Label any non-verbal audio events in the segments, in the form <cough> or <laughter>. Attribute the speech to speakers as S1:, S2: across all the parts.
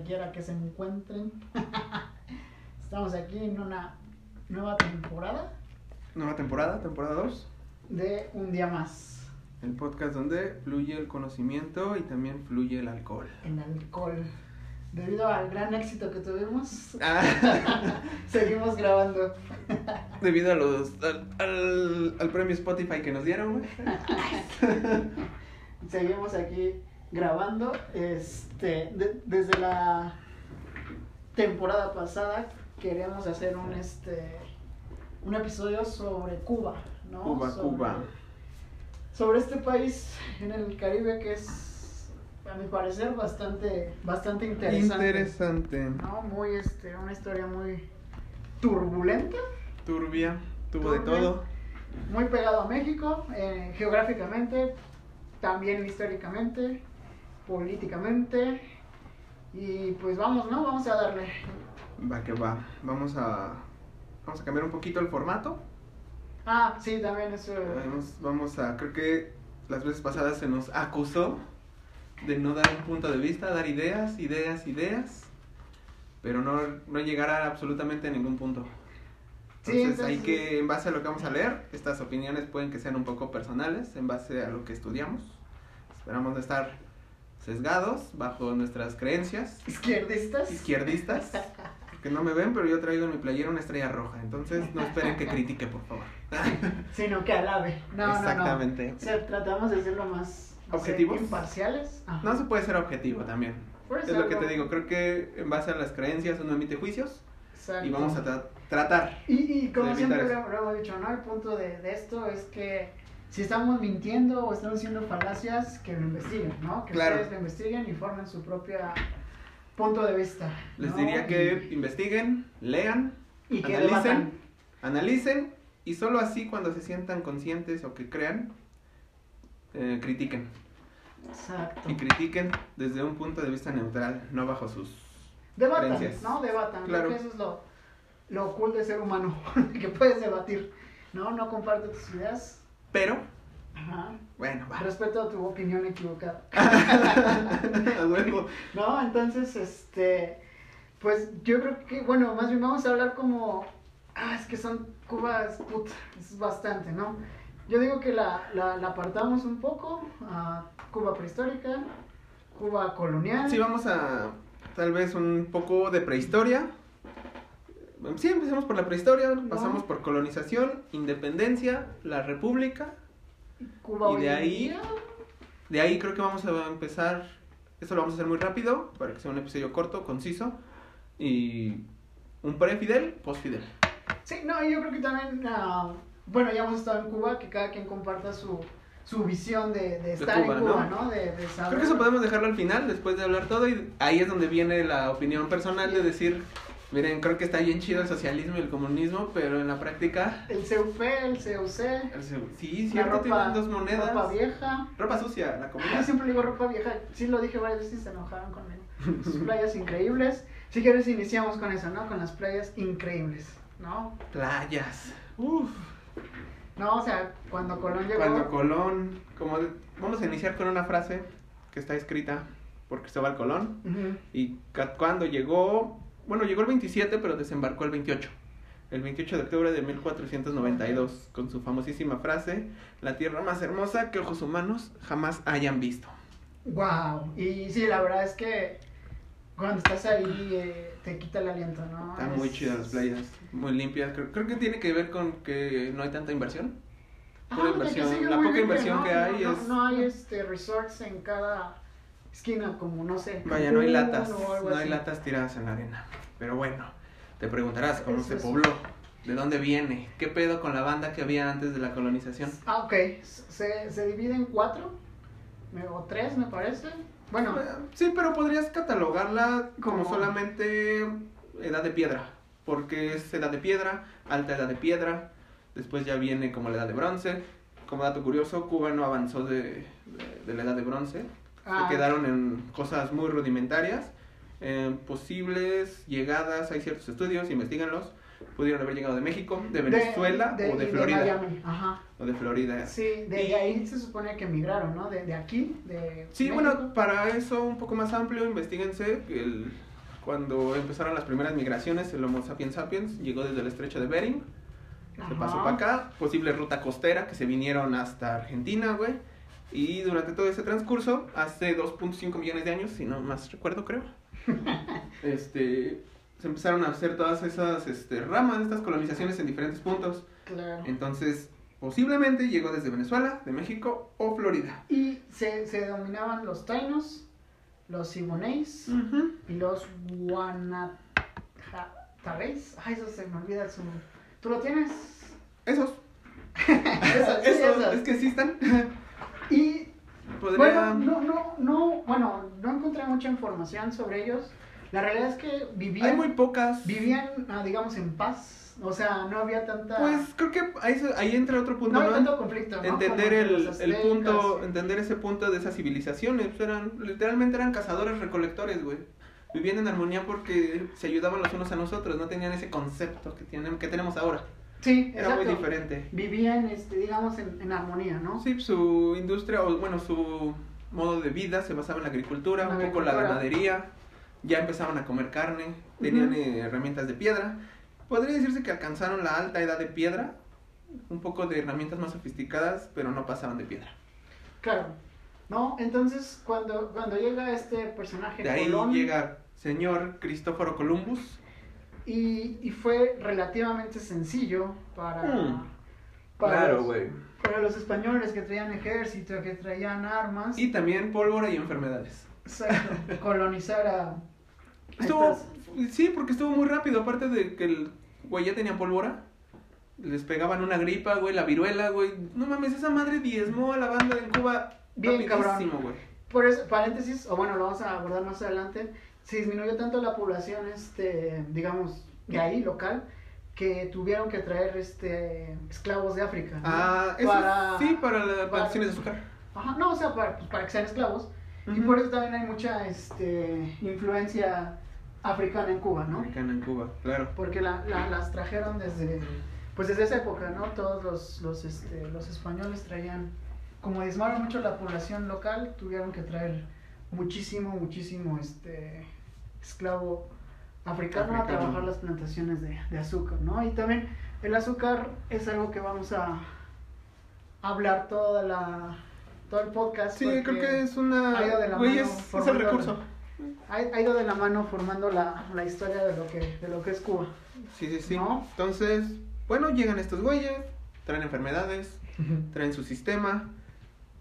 S1: donde quiera que se encuentren. <laughs> Estamos aquí en una nueva temporada
S2: Nueva temporada, temporada 2.
S1: de Un Día Más.
S2: El podcast donde fluye el conocimiento y también fluye el alcohol.
S1: En alcohol. Debido al gran éxito que tuvimos,
S2: Ah, <laughs>
S1: seguimos grabando. <laughs>
S2: debido a los, al, al, al premio Spotify que nos dieron.
S1: Seguimos aquí grabando. Este, de- desde la temporada pasada queríamos hacer un este un episodio sobre Cuba, ¿no?
S2: Cuba,
S1: Sobre-
S2: Cuba.
S1: Sobre este país en el Caribe que es a mi parecer bastante bastante interesante.
S2: Interesante.
S1: ¿no? Muy este una historia muy turbulenta,
S2: Turbia, tuvo de todo.
S1: muy pegado a México, eh, geográficamente, también históricamente, políticamente. Y pues vamos, ¿no? Vamos a darle.
S2: Va que va. Vamos a, vamos a cambiar un poquito el formato.
S1: Ah, sí, también eso.
S2: Vamos, vamos a, creo que las veces pasadas se nos acusó de no dar un punto de vista, dar ideas, ideas, ideas, pero no, no llegar a absolutamente ningún punto.
S1: Sí,
S2: Entonces, hay
S1: entonces-
S2: que, en base a lo que vamos a leer, estas opiniones pueden que sean un poco personales, en base a lo que estudiamos. Esperamos no estar sesgados bajo nuestras creencias
S1: Izquierdistas.
S2: izquierdistas. Que no me ven, pero yo traigo en mi playera una estrella roja. Entonces no esperen que critique, por favor. <laughs>
S1: Sino que alabe. No, no, no.
S2: Exactamente.
S1: O sea, tratamos de ser lo más. no sé,
S2: ¿Objetivos?
S1: imparciales. Ajá.
S2: No se puede ser objetivo también.
S1: Puede
S2: Es
S1: ser
S2: lo que te digo. Creo que en base a las creencias uno emite juicios
S1: Exacto.
S2: y vamos a tra- tratar.
S1: Y, y como siempre lo hemos dicho, ¿no? El punto de, de esto es que si estamos mintiendo o estamos haciendo falacias, que lo investiguen, ¿no? Que
S2: Claro.
S1: ustedes lo investiguen y formen su propia punto de vista.
S2: Les diría que
S1: Y,
S2: investiguen, lean,
S1: y que
S2: analicen.
S1: debatan.
S2: analicen y solo así cuando se sientan conscientes o que crean, eh, critiquen.
S1: Exacto.
S2: Y critiquen desde un punto de vista neutral, no bajo sus...
S1: Debatan,
S2: creencias.
S1: ¿no? Debatan.
S2: Claro.
S1: Creo que eso es lo, lo cool de ser humano, <laughs> que puedes debatir, ¿no? No comparte tus ideas.
S2: Pero,
S1: Ajá.
S2: bueno, va.
S1: Respeto a tu opinión equivocada. <laughs> <laughs> No, entonces, este, pues yo creo que, bueno, más bien vamos a hablar como, ah, es que son Cubas, puta, es bastante, ¿no? Yo digo que la, la, la apartamos un poco a Cuba prehistórica, Cuba colonial.
S2: Sí, vamos a tal vez un poco de prehistoria. Sí, empecemos por la prehistoria, pasamos por colonización, independencia, la república.
S1: Cuba
S2: y de ahí-. De ahí creo que vamos a empezar, esto lo vamos a hacer muy rápido, para que sea un episodio corto, conciso. Y un pre-Fidel, post-Fidel.
S1: Sí, no, yo creo que también, ah, bueno, ya hemos estado en Cuba, que cada quien comparta su, su visión de, de estar
S2: Cuba,
S1: en Cuba,
S2: ¿no?
S1: ¿no? De, de saber.
S2: Creo que eso podemos dejarlo al final, después de hablar todo. Y ahí es donde viene la opinión personal de decir, miren, creo que está bien chido el socialismo y el comunismo, pero en la práctica...
S1: El CUP, el CUC,
S2: el Sí, cierto, tienen dos monedas.
S1: ropa vieja.
S2: Ropa sucia, la
S1: Yo
S2: comida.
S1: siempre digo ropa vieja, sí lo dije varias veces y se enojaron conmigo. Sus playas increíbles. Si quieres iniciamos con eso, ¿no? Con las playas increíbles, ¿no?
S2: Playas. Uf.
S1: No, o sea, cuando Colón llegó...
S2: Cuando Colón, como de- vamos a iniciar con una frase que está escrita por Cristóbal Colón
S1: Ujú.
S2: y ca- cuando llegó, bueno, llegó el 27 pero desembarcó el 28. El 28 de octubre de 1492 con su famosísima frase, la tierra más hermosa que ojos humanos jamás hayan visto.
S1: Wow. Y sí, la verdad es que cuando estás ahí eh, te quita el aliento, ¿no?
S2: Están muy chidas las playas, muy limpias. Creo, creo que tiene que ver con que no hay tanta inversión.
S1: Ah,
S2: inversión, la poca inversión
S1: ¿no?
S2: que hay
S1: no,
S2: es-
S1: No hay este, resorts en cada esquina, como no sé.
S2: Vaya, no hay latas, no hay latas tiradas en la arena. Pero bueno, te preguntarás cómo se pobló, de dónde viene, qué pedo con la banda que había antes de la colonización.
S1: Ah, ok. Se, se divide en cuatro o tres, me parece. Bueno,
S2: Eh, Sí, pero podrías catalogarla como
S1: Como-
S2: solamente edad de piedra, porque es edad de piedra, alta edad de piedra, después ya viene como la edad de bronce. Como dato curioso, Cuba no avanzó de, de- de la edad de bronce,
S1: ah,
S2: se quedaron en cosas muy rudimentarias. En posibles llegadas, hay ciertos estudios, investiganlos. Pudieron haber llegado de México, de Venezuela o de Florida.
S1: Miami, ajá.
S2: o de Florida.
S1: Sí, de,
S2: Y-
S1: ahí se supone que emigraron, ¿no? De, de aquí, de
S2: Sí,
S1: México.
S2: bueno, para eso un poco más amplio, investiguense el, cuando empezaron las primeras migraciones, el Homo sapiens sapiens llegó desde el estrecho de Bering, se
S1: Ajá.
S2: pasó para acá, posible ruta costera, que se vinieron hasta Argentina, güey. Y durante todo ese transcurso, hace 2.5 millones de años, si no más recuerdo, creo, <laughs> este, se empezaron a hacer todas esas este, ramas, estas colonizaciones en diferentes puntos.
S1: Claro.
S2: Entonces, posiblemente llegó desde Venezuela, de México o Florida.
S1: Y se, se dominaban los tainos, los simoneis
S2: Ujú.
S1: y los guanatabeis. Ay, eso se me olvida su... ¿Tú lo tienes?
S2: Esos. <laughs>
S1: Esas, sí,
S2: Esos,
S1: esas.
S2: es que sí están. <laughs> Podría...
S1: Bueno, no, no, no, bueno, no encontré mucha información sobre ellos. La realidad es que vivían,
S2: Hay muy pocas.
S1: vivían, ah, digamos, en paz. O sea, no había tanta,
S2: Pues creo que ahí, ahí entra otro punto,
S1: no había tanto conflicto, ¿no?
S2: Entender el, el punto, entender ese punto de esas civilizaciones. pues eran, literalmente eran cazadores recolectores, güey. Vivían en armonía porque se ayudaban los unos a nosotros, no tenían ese concepto que tienen, que tenemos ahora.
S1: Sí,
S2: Era muy
S1: exacto.
S2: diferente.
S1: Vivían, este, digamos, en, en armonía, ¿no?
S2: Sí, su industria, o bueno, su modo de vida se basaba en la agricultura,
S1: La
S2: un poco la
S1: agricultura.
S2: ganadería. Ya empezaban a comer carne, tenían
S1: Ujú.
S2: eh, herramientas de piedra. Podría decirse que alcanzaron la alta edad de piedra, un poco de herramientas más sofisticadas, pero no pasaban de piedra.
S1: Claro. ¿No? Entonces, cuando, cuando llega este personaje
S2: De ahí
S1: Colón,
S2: llega señor Cristóforo Columbus.
S1: Y, y fue relativamente sencillo para,
S2: Mm.
S1: para,
S2: Claro,
S1: los,
S2: güey.
S1: para los españoles que traían ejército, que traían armas.
S2: Y también pólvora y enfermedades.
S1: Exacto, <laughs> colonizar a,
S2: Estuvo, sí, porque estuvo muy rápido, aparte de que el güey ya tenía pólvora. Les pegaban una gripa, güey, la viruela, güey. No mames, esa madre diezmó a la banda en Cuba.
S1: Bien, cabrón.
S2: güey.
S1: Por eso, paréntesis, o bueno, lo vamos a abordar más adelante, se disminuyó tanto la población, este, digamos, de ahí, local, que tuvieron que traer este, esclavos de África. ¿no?
S2: Ah, eso
S1: Para-
S2: sí, para las
S1: para-
S2: plantaciones de azúcar.
S1: Ajá, no, o sea, para, pues, para que sean esclavos. Y por eso también hay mucha este, influencia africana en Cuba, ¿no?
S2: Americana en Cuba, claro.
S1: Porque la, la- las trajeron desde, pues desde esa época, ¿no? Todos los, los, este, los españoles traían, como diezmaron mucho la población local, tuvieron que traer muchísimo, muchísimo este, esclavo africano, a trabajar las plantaciones de, de azúcar, ¿no? Y también el azúcar es algo que vamos a hablar toda la, todo el podcast.
S2: Sí, creo que es una.
S1: ha ido de la
S2: Güey,
S1: mano
S2: es, es el recurso.
S1: Ha, ha ido de la mano formando la, la historia de lo, que, de lo que es Cuba.
S2: Sí, sí, sí.
S1: ¿No?
S2: Entonces, bueno, llegan estos güeyes, traen enfermedades, traen su sistema.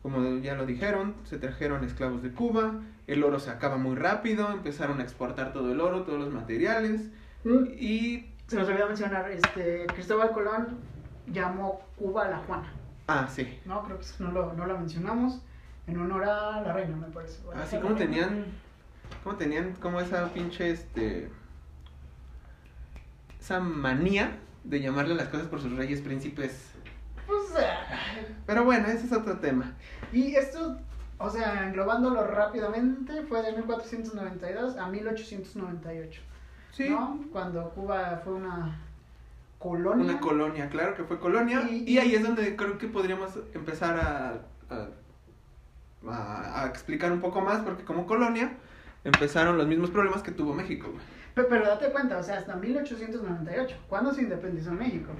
S2: Como ya lo dijeron, se trajeron esclavos de Cuba. El oro se acaba muy rápido. Empezaron a exportar todo el oro, todos los materiales.
S1: Mm.
S2: Y.
S1: Se nos olvidó mencionar, este, Cristóbal Colón llamó Cuba la Juana,
S2: Ah, sí.
S1: ¿no? Creo que no lo, no lo mencionamos, en honor a la reina, me parece. O a
S2: Así
S1: la
S2: como tenían. Como tenían como esa pinche este. Esa manía de llamarle a las cosas por sus reyes príncipes.
S1: Pues, ah,
S2: Pero bueno, ese es otro tema.
S1: y esto, o sea, englobándolo rápidamente, fue de 1492 a 1898,
S2: Sí.
S1: ¿no? Cuando Cuba fue una colonia.
S2: Una colonia, claro que fue colonia.
S1: Y-
S2: Y, ahí es donde creo que podríamos empezar a, a, a- a explicar un poco más, porque como colonia empezaron los mismos problemas que tuvo México. güey.
S1: Pe- Pero, date cuenta, o sea, hasta 1898, ¿cuándo se independizó México?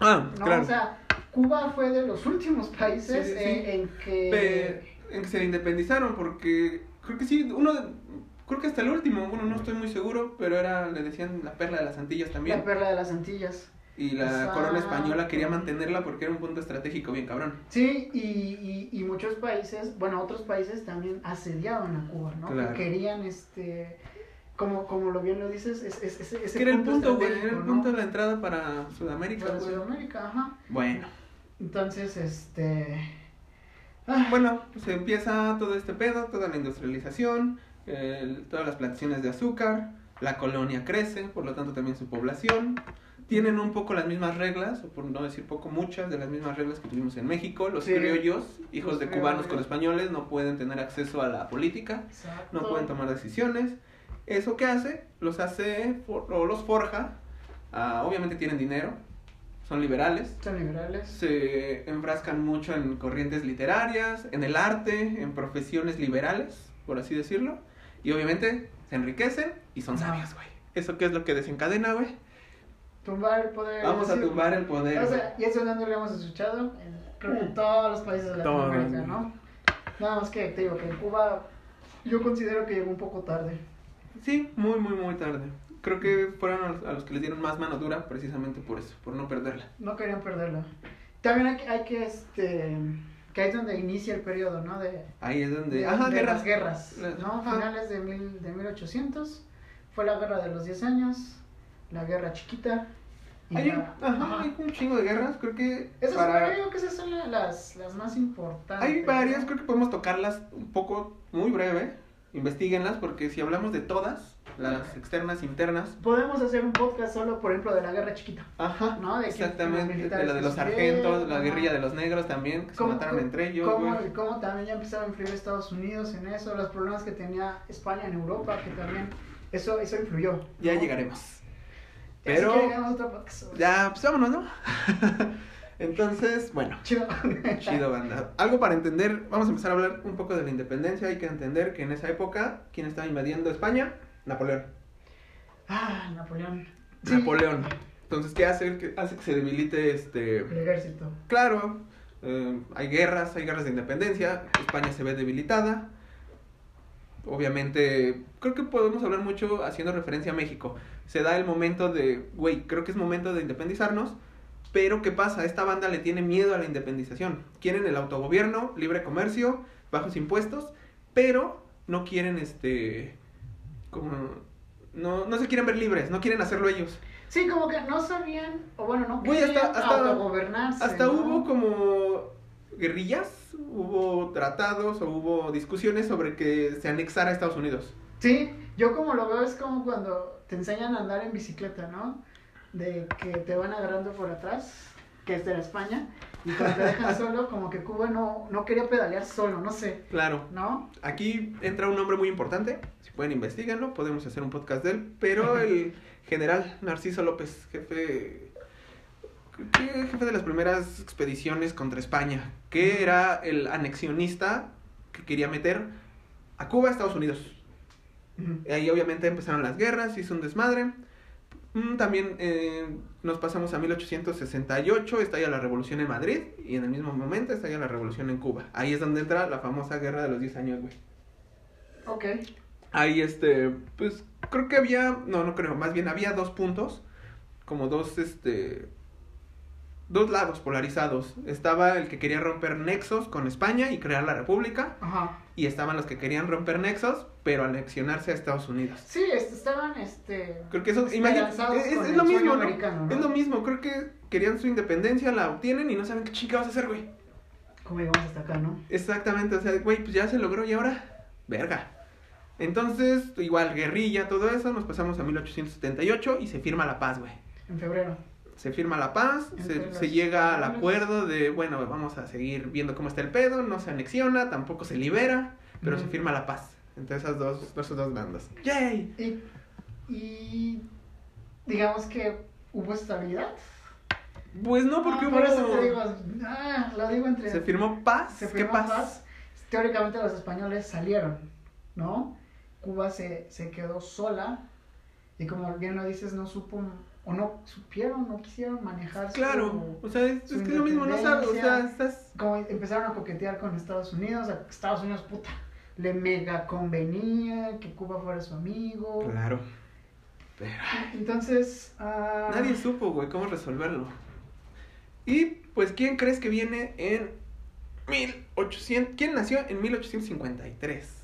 S2: Ah,
S1: ¿no?
S2: claro.
S1: O sea, Cuba fue de los últimos países
S2: Sí, sí, sí.
S1: En, en que...
S2: Pe- en que se independizaron, porque creo que sí, uno de- creo que hasta el último, bueno, no estoy muy seguro, pero era, le decían la perla de las Antillas también.
S1: La perla de las Antillas.
S2: Y la corona española quería mantenerla porque era un punto estratégico bien cabrón.
S1: Sí, y, y, y muchos países, bueno, otros países también asediaban a Cuba, ¿no?
S2: Claro.
S1: Que querían, este, como, como lo bien lo dices, es, es, es- ese
S2: era el punto, güey, era el
S1: ¿no?
S2: punto de la entrada para Sudamérica,
S1: Para. Sudamérica, ajá.
S2: Bueno.
S1: Entonces, este... ah,
S2: Bueno, pues empieza todo este pedo, toda la industrialización, el- todas las plantaciones de azúcar, la colonia crece, por lo tanto también su población. Tienen un poco las mismas reglas, o por no decir poco, muchas de las mismas reglas que tuvimos en México. Los
S1: Sí.
S2: criollos, hijos
S1: Los
S2: de cubanos con españoles, no pueden tener acceso a la política,
S1: exacto.
S2: no pueden tomar decisiones. ¿Eso qué hace? Los hace, o los forja. ah, obviamente tienen dinero, son liberales.
S1: Son liberales.
S2: Se enfrascan mucho en corrientes literarias, en el arte, en profesiones liberales, por así decirlo. Y obviamente se enriquecen y son sabios, güey. ¿Eso qué es lo que desencadena, güey?
S1: Tumbar el poder.
S2: Vamos a tumbar el poder.
S1: O sea, y eso no lo hemos escuchado en, creo que en todos los países de. Latinoamérica, ¿no? Nada más que te digo que en Cuba yo considero que llegó un poco tarde.
S2: Sí, muy, muy, muy tarde. Creo que fueron a los, a los que les dieron más mano dura precisamente por eso, por no perderla.
S1: No querían perderla. También hay, que- hay que, este, que ahí es donde inicia el periodo, ¿no? De,
S2: Ahí es donde...
S1: de,
S2: Ajá,
S1: de
S2: guerras.
S1: las guerras, ¿no?
S2: ajá.
S1: Finales de, mil, de 1800, fue la guerra de los 10 años, la guerra chiquita.
S2: Hay, un,
S1: la-
S2: ajá,
S1: ajá.
S2: hay un chingo de guerras, creo que
S1: Esas
S2: para...
S1: digo que esas son la- las, las más importantes.
S2: Hay varias, creo que podemos tocarlas un poco, muy breve. Investíguenlas, porque si hablamos de todas, las externas, internas.
S1: Podemos hacer un podcast solo, por ejemplo, de la guerra chiquita.
S2: Ajá,
S1: ¿No? De que
S2: exactamente.
S1: los
S2: De la de los
S1: que
S2: sargentos, la guerrilla de los negros también, que se
S1: ¿Cómo-
S2: mataron entre ellos.
S1: cómo, cómo también ya empezaron a influir Estados Unidos en eso, los problemas que tenía España en Europa, que también eso, eso influyó.
S2: Ya
S1: ¿no?
S2: llegaremos.
S1: Así
S2: Pero
S1: que hagamos otro podcast
S2: ya, pues vámonos, ¿no? <laughs> Entonces, bueno.
S1: Chido. <laughs>
S2: Chido, banda. Algo para entender, vamos a empezar a hablar un poco de la independencia. Hay que entender que en esa época, ¿quién estaba invadiendo España? Napoleón.
S1: Ah, Napoleón. Sí,
S2: Napoleón. Entonces, ¿qué hace? Hace que se debilite este.
S1: El ejército.
S2: Claro, eh, hay guerras, hay guerras de independencia. España se ve debilitada. Obviamente, creo que podemos hablar mucho haciendo referencia a México. Se da el momento de, güey, creo que es momento de independizarnos. Pero, ¿qué pasa? Esta banda le tiene miedo a la independización. Quieren el autogobierno, libre comercio, bajos impuestos, pero no quieren este. Como. No, no se quieren ver libres, no quieren hacerlo ellos.
S1: Sí, como que no sabían, o bueno, no
S2: Güey, hasta-
S1: querían
S2: hasta-
S1: autogobernarse.
S2: Hasta
S1: ¿no?
S2: hubo como guerrillas, hubo tratados o hubo discusiones sobre que se anexara a Estados Unidos.
S1: Sí, yo como lo veo es como cuando te enseñan a andar en bicicleta, ¿no? De que te van agarrando por atrás, que es de España, y cuando te dejan <laughs> solo, como que Cuba no, no quería pedalear solo, no sé,
S2: Claro,
S1: ¿no?
S2: aquí entra un nombre muy importante, si pueden investigarlo, podemos hacer un podcast de él, pero <laughs> el general Narciso López, jefe, jefe de las primeras expediciones contra España, que era el anexionista que quería meter a Cuba a Estados Unidos. Ahí obviamente empezaron las guerras, hizo un desmadre. Mm, También eh, nos pasamos a 1868, estalla la revolución en Madrid y en el mismo momento estalla la revolución en Cuba. Ahí es donde entra la famosa guerra de los 10 años, güey.
S1: Ok,
S2: Ahí este, pues creo que había, no, no creo, más bien había dos puntos, como dos, este, dos lados polarizados. Estaba el que quería romper nexos con España y crear la república
S1: ajá.
S2: y estaban los que querían romper nexos pero anexionarse a Estados Unidos.
S1: Sí, este, estaban, este...
S2: Creo que eso, imagínate,
S1: Esperanzados
S2: es, es lo mismo, ¿no?
S1: americano, ¿no?
S2: Es lo mismo, creo que querían su independencia, la obtienen y no saben qué chingados hacer, güey.
S1: ¿Cómo llegamos hasta acá, no?
S2: Exactamente, o sea, güey, pues ya se logró y ahora, verga. Entonces, igual, guerrilla, todo eso, nos pasamos a 1878 y se firma la paz, güey.
S1: En febrero.
S2: Se firma la paz, se, llega al acuerdo de, bueno, vamos a seguir viendo cómo está el pedo, no se anexiona, tampoco se libera, pero se firma la paz entre esas dos, esas dos bandas. ¡Yay!
S1: Y, y digamos que hubo estabilidad.
S2: Pues no, porque
S1: Ah,
S2: hubo...
S1: por eso te digo, ah, lo digo entre...
S2: Se firmó paz.
S1: se
S2: ¿Qué
S1: firmó
S2: paz?
S1: paz. Teóricamente los españoles salieron, ¿no? Cuba se, se quedó sola y como bien lo dices, no supo o no supieron, no quisieron manejar su-
S2: Claro, o sea, es, es que es lo mismo, no sabes, o sea, estás...
S1: Como empezaron a coquetear con Estados Unidos, Estados Unidos, puta, le mega convenía que Cuba fuera su amigo.
S2: Claro. Pero
S1: Entonces, ah,
S2: nadie supo, güey, cómo resolverlo. Y, pues, ¿quién crees que viene en 1800? ¿Quién nació en 1853?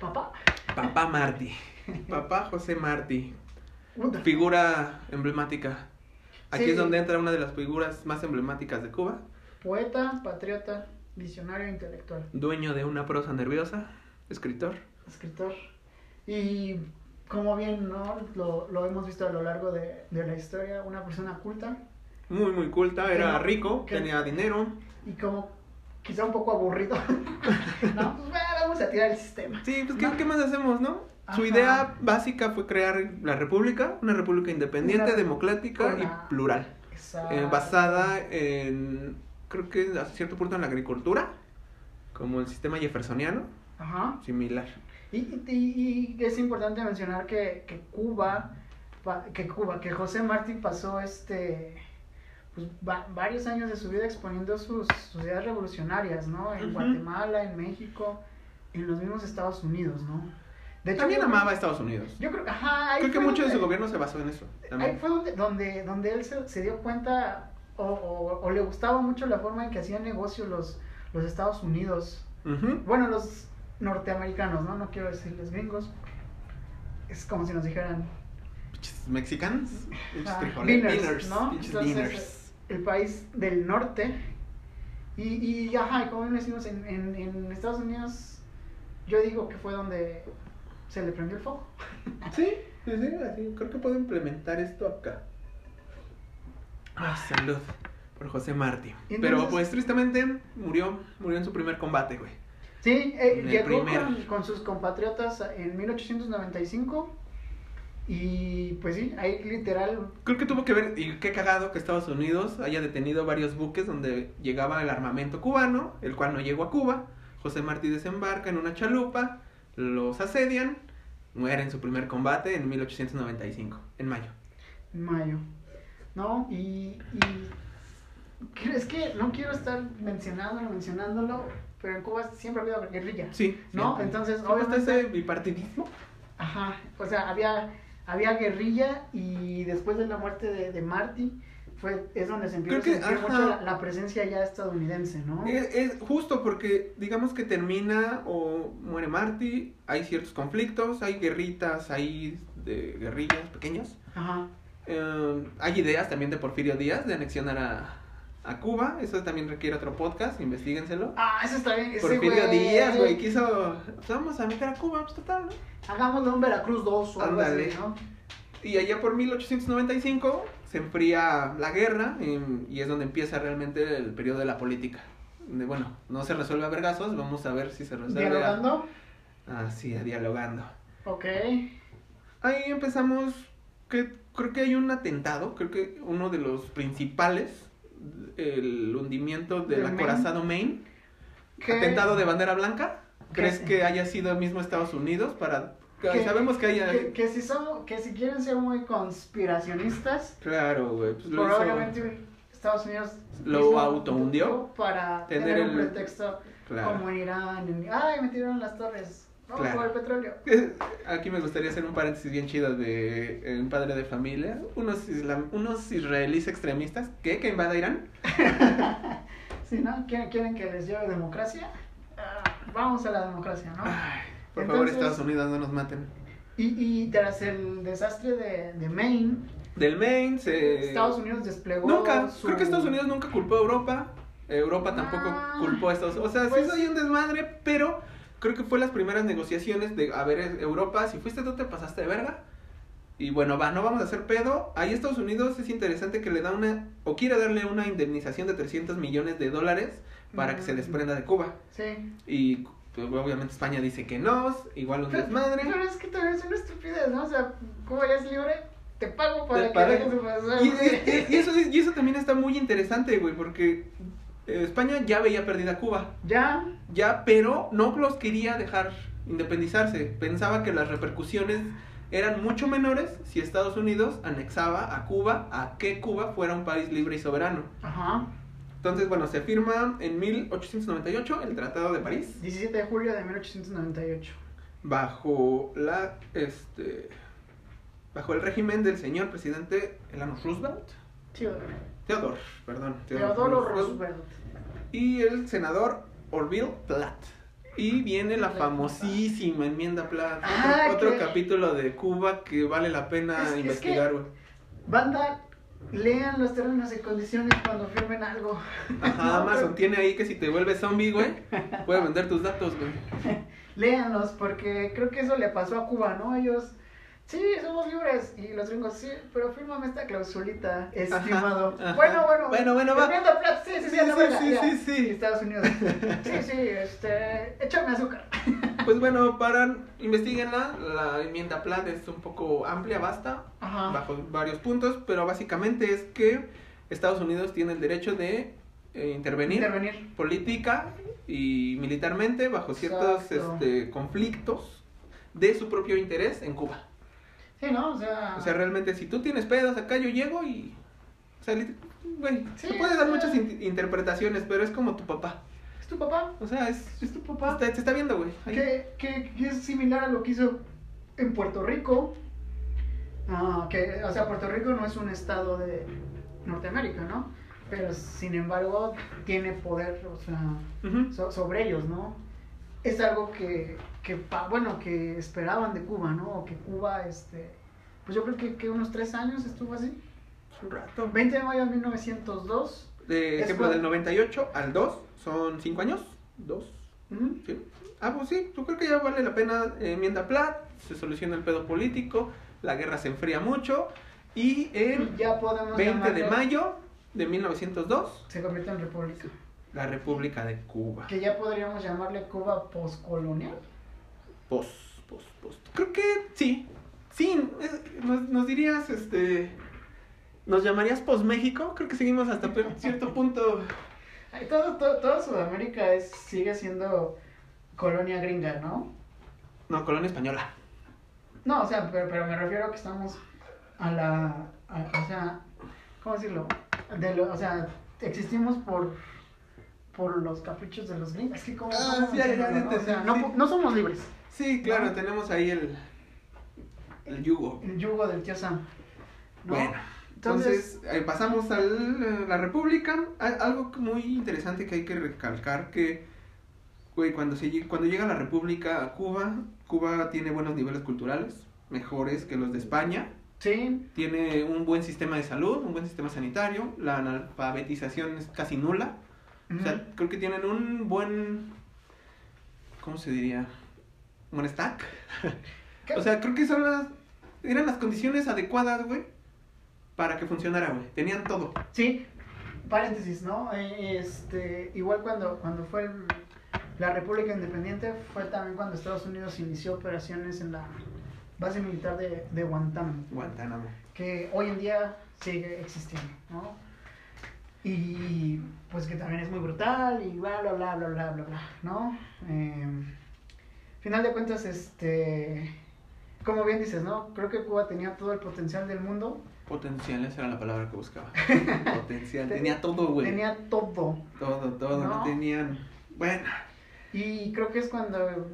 S1: papá,
S2: Papá Martí. Papá José Martí. Figura emblemática. Aquí
S1: Sí.
S2: es donde entra una de las figuras más emblemáticas de Cuba.
S1: poeta, patriota, visionario, intelectual.
S2: Dueño de una prosa nerviosa. Escritor.
S1: escritor. Y como bien ¿no? lo, lo hemos visto a lo largo de, de la historia, una persona culta
S2: Muy, muy culta. Era
S1: no-
S2: rico.
S1: que-
S2: Tenía dinero.
S1: y como quizá un poco aburrido. <laughs> ¿no? <laughs> Pues, bueno, vamos a tirar el sistema.
S2: Sí, pues ¿qué. ¿qué más hacemos, no? Su idea básica fue crear la república, una república independiente,
S1: Una-
S2: democrática y plural,
S1: Exacto.
S2: eh, basada en, creo que a cierto punto en la agricultura, como el sistema jeffersoniano,
S1: Ajá.
S2: similar.
S1: Y, y- y es importante mencionar que, que Cuba, que Cuba, que José Martí pasó este pues, va- varios años de su vida exponiendo sus, sus ideas revolucionarias, ¿no? En. Guatemala, en México, en los mismos Estados Unidos, ¿no? De
S2: También amaba a Estados Unidos.
S1: Yo creo, ajá, ahí
S2: Creo que mucho de su gobierno se basó en eso.
S1: Ahí fue donde, donde, donde él se, se dio cuenta o, o- o le gustaba mucho la forma en que hacían negocio los, los Estados Unidos. Bueno, los norteamericanos, ¿no? No quiero decirles gringos. Es como si nos dijeran
S2: Mexicanos,
S1: Ah, beaners,
S2: beaners,
S1: ¿no? Entonces, el país del norte. Y, y ajá, y como bien decimos, en, en, en Estados Unidos, yo digo que fue donde se le prendió el foco.
S2: Sí, sí, sí, así. Creo que puedo implementar esto acá. Ah, salud por José Martí. Pero pues tristemente murió, murió en su primer combate, güey.
S1: Sí, eh, llegó con, con sus compatriotas en 1895. Y pues sí, ahí literal.
S2: Creo que tuvo que ver, y qué cagado que Estados Unidos haya detenido varios buques donde llegaba el armamento cubano, el cual no llegó a Cuba. José Martí desembarca en una chalupa, los asedian, muere en su primer combate en 1895, en mayo.
S1: en mayo. ¿No? Y, y que- es que no quiero estar mencionándolo, mencionándolo, pero en Cuba siempre ha habido guerrilla.
S2: Sí,
S1: ¿No?
S2: siempre.
S1: Entonces,
S2: ¿Cómo está
S1: obviamente-
S2: ese bipartidismo?
S1: Ajá, o sea, había, había guerrilla y después de la muerte de, de Marty fue, es donde se empieza
S2: Creo que,
S1: a sentir mucho la, la presencia ya estadounidense, ¿no?
S2: Es, es justo porque digamos que termina o muere Marty, hay ciertos conflictos, hay guerritas ahí de guerrillas pequeñas.
S1: Ajá.
S2: Eh, hay ideas también de Porfirio Díaz de anexionar a, a Cuba, eso también requiere otro podcast, investigúenselo.
S1: Ah, eso está bien.
S2: Porfirio. Díaz, güey, quiso, pues vamos a meter a Cuba, pues total, ¿no?
S1: Hagámoslo un Veracruz 2 o algo así, ¿no?
S2: Y allá por 1895 se enfría la guerra em, y es donde empieza realmente el periodo de la política. De, bueno, no se resuelve a vergazos, vamos a ver si se resuelve a-
S1: Dialogando.
S2: Así, a dialogando.
S1: Ok.
S2: Ahí empezamos, que creo que hay un atentado, creo que uno de los principales, el hundimiento del
S1: ¿Del Maine?
S2: acorazado Maine.
S1: ¿Qué?
S2: Atentado de bandera blanca.
S1: ¿Qué?
S2: ¿Crees que haya sido mismo Estados Unidos para...
S1: Que-
S2: Sabemos que haya...
S1: Que, que si somos, que si quieren ser muy conspiracionistas,
S2: Claro, güey. Pues lo hizo-
S1: probablemente Estados Unidos
S2: Lo
S1: hizo
S2: autohundió
S1: para
S2: tener
S1: tener, un
S2: el-
S1: pretexto
S2: Claro.
S1: como en Irán. Ay, me tiraron las torres. Vamos
S2: Claro.
S1: por el petróleo. <laughs>
S2: Aquí me gustaría hacer un paréntesis bien chido de un padre de familia. Unos, islam- unos israelíes extremistas. ¿Qué? ¿Que invada Irán? <laughs>
S1: Si no, ¿quieren, quieren que les lleve democracia? Ah, vamos a la democracia, ¿no?
S2: Ay, por favor, Estados Unidos, no nos maten.
S1: Y, y tras el desastre de, de Maine,
S2: Del Maine se...
S1: Estados Unidos desplegó.
S2: Nunca,
S1: su-
S2: creo que Estados Unidos nunca culpó a Europa. Europa tampoco
S1: Ah,
S2: culpó a Estados Unidos. O sea,
S1: pues-
S2: sí soy un desmadre, pero creo que fue las primeras negociaciones de, a ver, Europa, si fuiste tú te pasaste de verga. Y bueno, va, no vamos a hacer pedo. Ahí Estados Unidos es interesante que le da una, o quiere darle una indemnización de 300 millones de dólares para que se
S1: Mm.
S2: desprenda de Cuba.
S1: Sí.
S2: Y pues, obviamente España dice que no, igual un
S1: Pero,
S2: desmadre.
S1: pero es que también es una estupidez, ¿no? O sea, Cuba ya es libre, te pago para
S2: Te
S1: que dejes de pasar.
S2: Y, y- y eso, y eso también está muy interesante, güey, porque eh, España ya veía perdida Cuba.
S1: Ya,
S2: Ya, pero no los quería dejar independizarse. Pensaba que las repercusiones eran mucho menores si Estados Unidos anexaba a Cuba a que Cuba fuera un país libre y soberano.
S1: ajá.
S2: Entonces, bueno, se firma en 1898 el Tratado de París
S1: 17 de julio de 1898.
S2: bajo la este bajo el régimen del señor presidente Elano Roosevelt,
S1: Theodore.
S2: Theodore, perdón,
S1: Teodoro Roosevelt.
S2: y el senador Orville Platt. Y viene la famosísima enmienda Platt.
S1: Ah,
S2: otro capítulo de Cuba que vale la pena
S1: Es- es
S2: investigar,
S1: que-
S2: güey.
S1: Banda, lean los términos y condiciones cuando firmen algo.
S2: Ajá, <laughs> Amazon tiene ahí que si te vuelves zombie, güey, puede vender tus datos, güey. <laughs>
S1: Léanlos, porque creo que eso le pasó a Cuba, ¿no? Ellos, sí, somos libres. Y los gringos, sí, pero fírmame esta clausulita, estimado.
S2: ajá.
S1: Bueno, bueno.
S2: Bueno, bueno, va.
S1: Platt, sí, sí, sí,
S2: Sí, sí,
S1: verga,
S2: sí, sí,
S1: Estados Unidos, sí, sí, este, échame azúcar. <laughs>
S2: Pues bueno, para investiguenla, la enmienda Platt es un poco amplia, basta,
S1: Ajá.
S2: bajo varios puntos, pero básicamente es que Estados Unidos tiene el derecho de eh, intervenir,
S1: Intervenir.
S2: política y militarmente bajo ciertos
S1: Exacto.
S2: este, conflictos de su propio interés en Cuba.
S1: Sí, ¿no? O sea.
S2: O sea, realmente si tú tienes pedos acá, yo llego y... O sea, güey,
S1: Sí,
S2: se puede dar muchas in- interpretaciones, pero es como tu papá.
S1: ¿Es tu papá?
S2: O sea, es,
S1: ¿Es tu papá?
S2: está- te está viendo, güey.
S1: Que, que, que es similar a lo que hizo en Puerto Rico. Ah, que, o sea, Puerto Rico no es un estado de Norteamérica, ¿no? Pero sin embargo tiene poder, o sea, so- sobre ellos, ¿no? Es algo que, que, bueno, que esperaban de Cuba, ¿no? O que Cuba, este, pues yo creo que, que unos tres años estuvo así.
S2: Un rato.
S1: 20 de mayo de 1902.
S2: De ejemplo, del 98 al 2 son 5 años. 2.
S1: Ujú.
S2: ¿sí? Ah, pues sí, yo creo que ya vale la pena eh, enmienda Platt, se soluciona el pedo político, la guerra se enfría mucho y el
S1: Ya podemos
S2: 20 de mayo de 1902,
S1: Se convierte en república.
S2: la República de Cuba.
S1: Que ya podríamos llamarle Cuba postcolonial.
S2: Post, post, post. Creo que sí. Sí, es- nos, nos dirías, este... ¿Nos llamarías post-México? Creo que seguimos hasta cierto punto...
S1: Ay, todo, todo, toda Sudamérica es, sigue siendo colonia gringa, ¿no?
S2: No, colonia española.
S1: No, o sea, pero, pero me refiero a que estamos a la. a- o sea, ¿cómo decirlo? De lo, o sea, existimos por por los caprichos de los gringos. Es que, ¿cómo,
S2: Ah, sí, ya, ya,
S1: decirlo,
S2: ya
S1: no?
S2: te-
S1: O sea,
S2: sí.
S1: no, no somos libres.
S2: Sí, claro,
S1: ¿No?
S2: tenemos ahí el... El yugo.
S1: El yugo del tío Sam. ¿no?
S2: Bueno, entonces, eh, pasamos a la República. Algo muy interesante que hay que recalcar que, güey, cuando, se, cuando llega la República a Cuba, Cuba tiene buenos niveles culturales, mejores que los de España.
S1: Sí,
S2: Tiene un buen sistema de salud, un buen sistema sanitario, la analfabetización es casi nula. O sea, creo que tienen un buen, ¿cómo se diría?
S1: ¿Qué? <laughs>
S2: O sea, creo que son las, eran las condiciones adecuadas, güey, para que funcionara, güey. Tenían todo.
S1: Sí, paréntesis, ¿no? Eh, Este, igual cuando, cuando fue el- la República Independiente, fue también cuando Estados Unidos inició operaciones en la base militar de, de Guantánamo,
S2: Guantánamo.
S1: que hoy en día sigue existiendo, ¿no? Y pues que también es muy brutal y bla, bla, bla, bla, bla, bla, bla, ¿no? Eh, final de cuentas, este, como bien dices, ¿no? Creo que Cuba tenía todo el potencial del mundo,
S2: Potencial, esa era la palabra que buscaba. <laughs> Potencial. Tenía todo, güey.
S1: tenía todo.
S2: Todo, todo. No.
S1: No.
S2: tenían. Bueno,
S1: Y creo que es cuando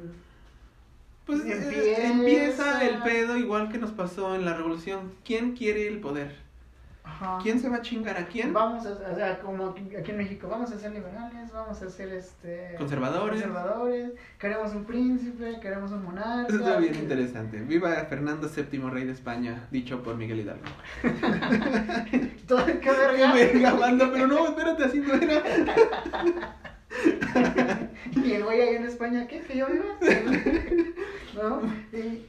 S2: pues eh,
S1: Empieza.
S2: empieza el pedo igual que nos pasó en la revolución. ¿Quién quiere el poder?
S1: Ajá,
S2: ¿Quién se va a chingar a quién?
S1: vamos a, o sea, como aquí en México, vamos a ser liberales, vamos a ser este
S2: Conservadores.
S1: conservadores, queremos un príncipe, queremos un monarca.
S2: Eso está bien interesante. Viva Fernando VII, rey de España, dicho por Miguel Hidalgo. <laughs>
S1: Todo, qué
S2: Qué
S1: verga.
S2: verga, banda, pero no, espérate, así no era. <laughs>
S1: y el güey ahí en España, ¿qué? ¿Que yo viva? ¿No? Y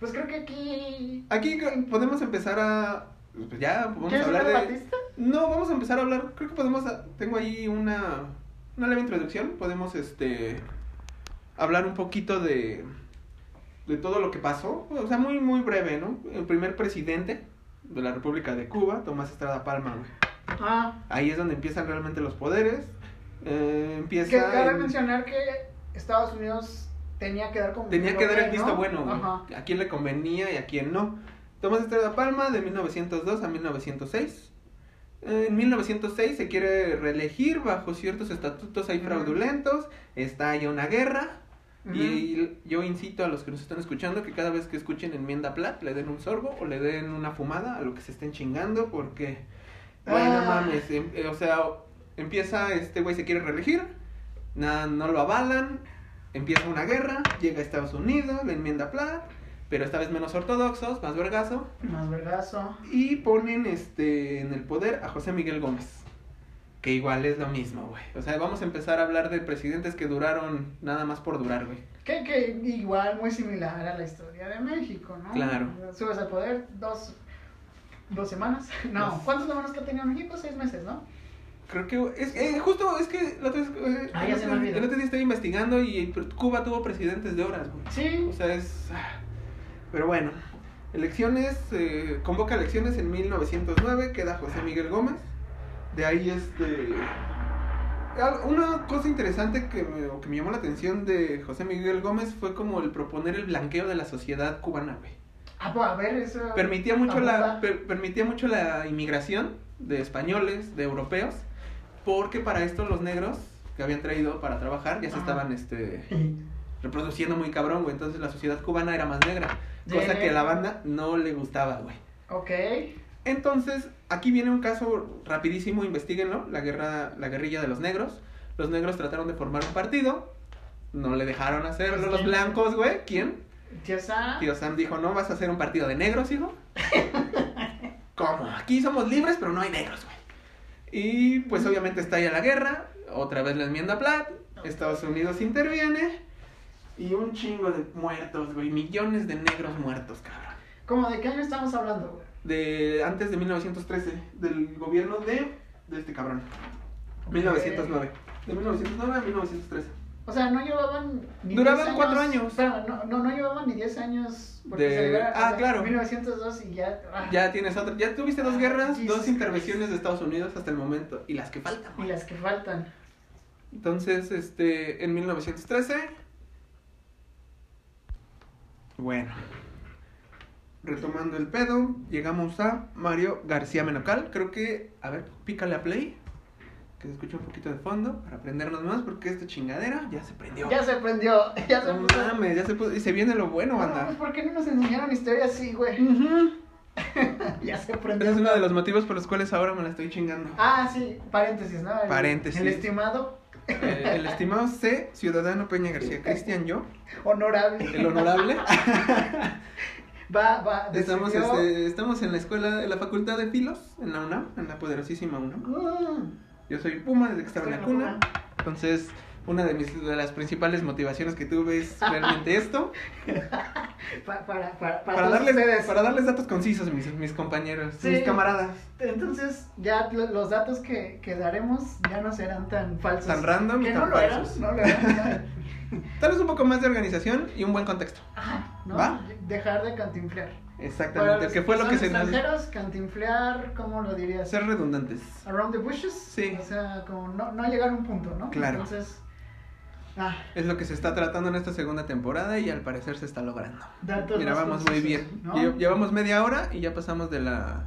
S1: pues creo que aquí
S2: Aquí podemos empezar a. Pues ya, vamos a
S1: ¿Quieres
S2: hablar de.
S1: Batista?
S2: No, vamos a empezar a hablar. Creo que podemos. Tengo ahí una. Una leve introducción. Podemos, este. Hablar un poquito de. De todo lo que pasó. O sea, muy, muy breve, ¿no? El primer presidente de la República de Cuba, Tomás Estrada Palma, güey.
S1: Ah,
S2: Ahí es donde empiezan realmente los poderes. Eh, empieza.
S1: que cabe
S2: en-
S1: mencionar que Estados Unidos tenía que dar como
S2: Tenía que dar el
S1: ¿no?
S2: visto bueno, güey.
S1: Ajá.
S2: A quién le convenía y a quién no. Tomás Estrada Palma, de 1902 a 1906. Eh, En 1906 se quiere reelegir bajo ciertos estatutos ahí fraudulentos. Está ya una guerra. Y yo incito a los que nos están escuchando que cada vez que escuchen enmienda Plat le den un sorbo o le den una fumada a lo que se estén chingando porque, güey, no
S1: Ah.
S2: mames, em- eh, o sea, empieza este güey se quiere reelegir, nada, no lo avalan, empieza una guerra, llega a Estados Unidos, la enmienda Plat, pero esta vez menos ortodoxos, más vergazo,
S1: Más vergazo.
S2: y ponen este en el poder a José Miguel Gómez. Que igual es lo mismo, güey. O sea, vamos a empezar a hablar de presidentes que duraron nada más por durar, güey.
S1: Que, que igual muy similar a la historia de México, ¿no?
S2: Claro.
S1: Subes al poder dos, dos semanas. <laughs> No,
S2: Dos.
S1: ¿cuántas semanas que ha tenido México? Seis meses, ¿no?
S2: Creo que es eh, justo es que el otro, eh,
S1: Ah, ya se me olvidó.
S2: el otro día estaba investigando y Cuba tuvo presidentes de horas, güey.
S1: Sí.
S2: O sea, es. ah. Pero bueno, elecciones, eh, convoca elecciones en 1909, queda José Miguel Gómez. De ahí, este. Una cosa interesante que me, que me llamó la atención de José Miguel Gómez fue como el proponer el blanqueo de la sociedad cubana, güey.
S1: Ah, pues a ver, eso.
S2: Permitía mucho, la, per- permitía mucho la inmigración de españoles, de europeos, porque para esto los negros que habían traído para trabajar ya se
S1: Ajá.
S2: estaban este, <laughs> reproduciendo muy cabrón, güey. Entonces la sociedad cubana era más negra. Cosa que a la banda no le gustaba, güey.
S1: Ok.
S2: Entonces, aquí viene un caso rapidísimo, investiguenlo, la guerra, la guerrilla de los negros. Los negros trataron de formar un partido, no le dejaron hacerlo
S1: Pues,
S2: los blancos, güey. ¿Quién?
S1: Tío Sam.
S2: Tío Sam dijo, no vas a hacer un partido de negros, hijo. <laughs> ¿Cómo? Aquí somos libres, pero no hay negros, güey. Y pues obviamente estalla la guerra, otra vez la enmienda Platt, Estados Unidos interviene y un chingo de muertos, güey, millones de negros muertos, cabrón.
S1: ¿Cómo de qué año estamos hablando, güey?
S2: De antes de 1913, del gobierno de, de este cabrón. 1909. De 1909 a 1913.
S1: O sea, no llevaban ni
S2: Duraban
S1: 10
S2: cuatro años.
S1: Espera, no, no, no llevaban ni 10 años. porque
S2: De-
S1: se libera-
S2: ah,
S1: o sea,
S2: claro.
S1: 1902 y ya. ah,
S2: Ya tienes otra, ya tuviste dos guerras,
S1: Jesus
S2: dos intervenciones de Estados Unidos hasta el momento y las que faltan.
S1: Y las que faltan.
S2: Entonces, este, en 1913, bueno, retomando el pedo, llegamos a Mario García Menocal. Creo que, a ver, pícale a play, que se escuche un poquito de fondo para aprendernos más, porque esta chingadera ya se prendió.
S1: Ya se prendió. <laughs> Ya se
S2: No
S1: puso.
S2: mames, ya se puso, y se viene lo bueno,
S1: No,
S2: banda.
S1: pues, ¿Por qué no nos enseñaron historia así, güey? <laughs> Ya se prendió.
S2: Ese es uno de los motivos por los cuales ahora me la estoy chingando.
S1: Ah, sí, paréntesis, ¿no? El-
S2: Paréntesis.
S1: El estimado,
S2: Eh, el estimado C, Ciudadano Peña García Cristian, yo,
S1: honorable.
S2: el honorable. <laughs>
S1: Va, va.
S2: Estamos, este, estamos en la escuela, en la facultad de Filos, en la UNAM, en la poderosísima UNAM.
S1: Mm,
S2: Yo soy Puma desde que estaba en la cuna. Entonces, una de, mis, de las principales motivaciones que tuve es <laughs> realmente esto.
S1: pa- para, para, para,
S2: Para darles,
S1: ustedes.
S2: para darles datos concisos, mis, mis compañeros,
S1: Sí.
S2: mis camaradas.
S1: Entonces, ya lo- los datos que, que daremos ya no serán tan falsos.
S2: Tan random y
S1: que
S2: tan
S1: no lo eran,
S2: falsos.
S1: no lo eran. <laughs>
S2: Tal vez un poco más de organización y un buen contexto.
S1: Ajá, ¿no?
S2: ¿Va?
S1: Dejar de cantinflear.
S2: Exactamente,
S1: los
S2: que fue lo que se nos...
S1: extranjeros, cantinflear, ¿cómo lo dirías?
S2: Ser redundantes.
S1: Around the bushes.
S2: Sí.
S1: O sea, como no, no llegar a un punto, ¿no?
S2: Claro.
S1: Entonces, ah,
S2: Es lo que se está tratando en esta segunda temporada y al parecer se está logrando.
S1: datos
S2: Mira, vamos muy bien. Llevamos media hora y ya pasamos de la...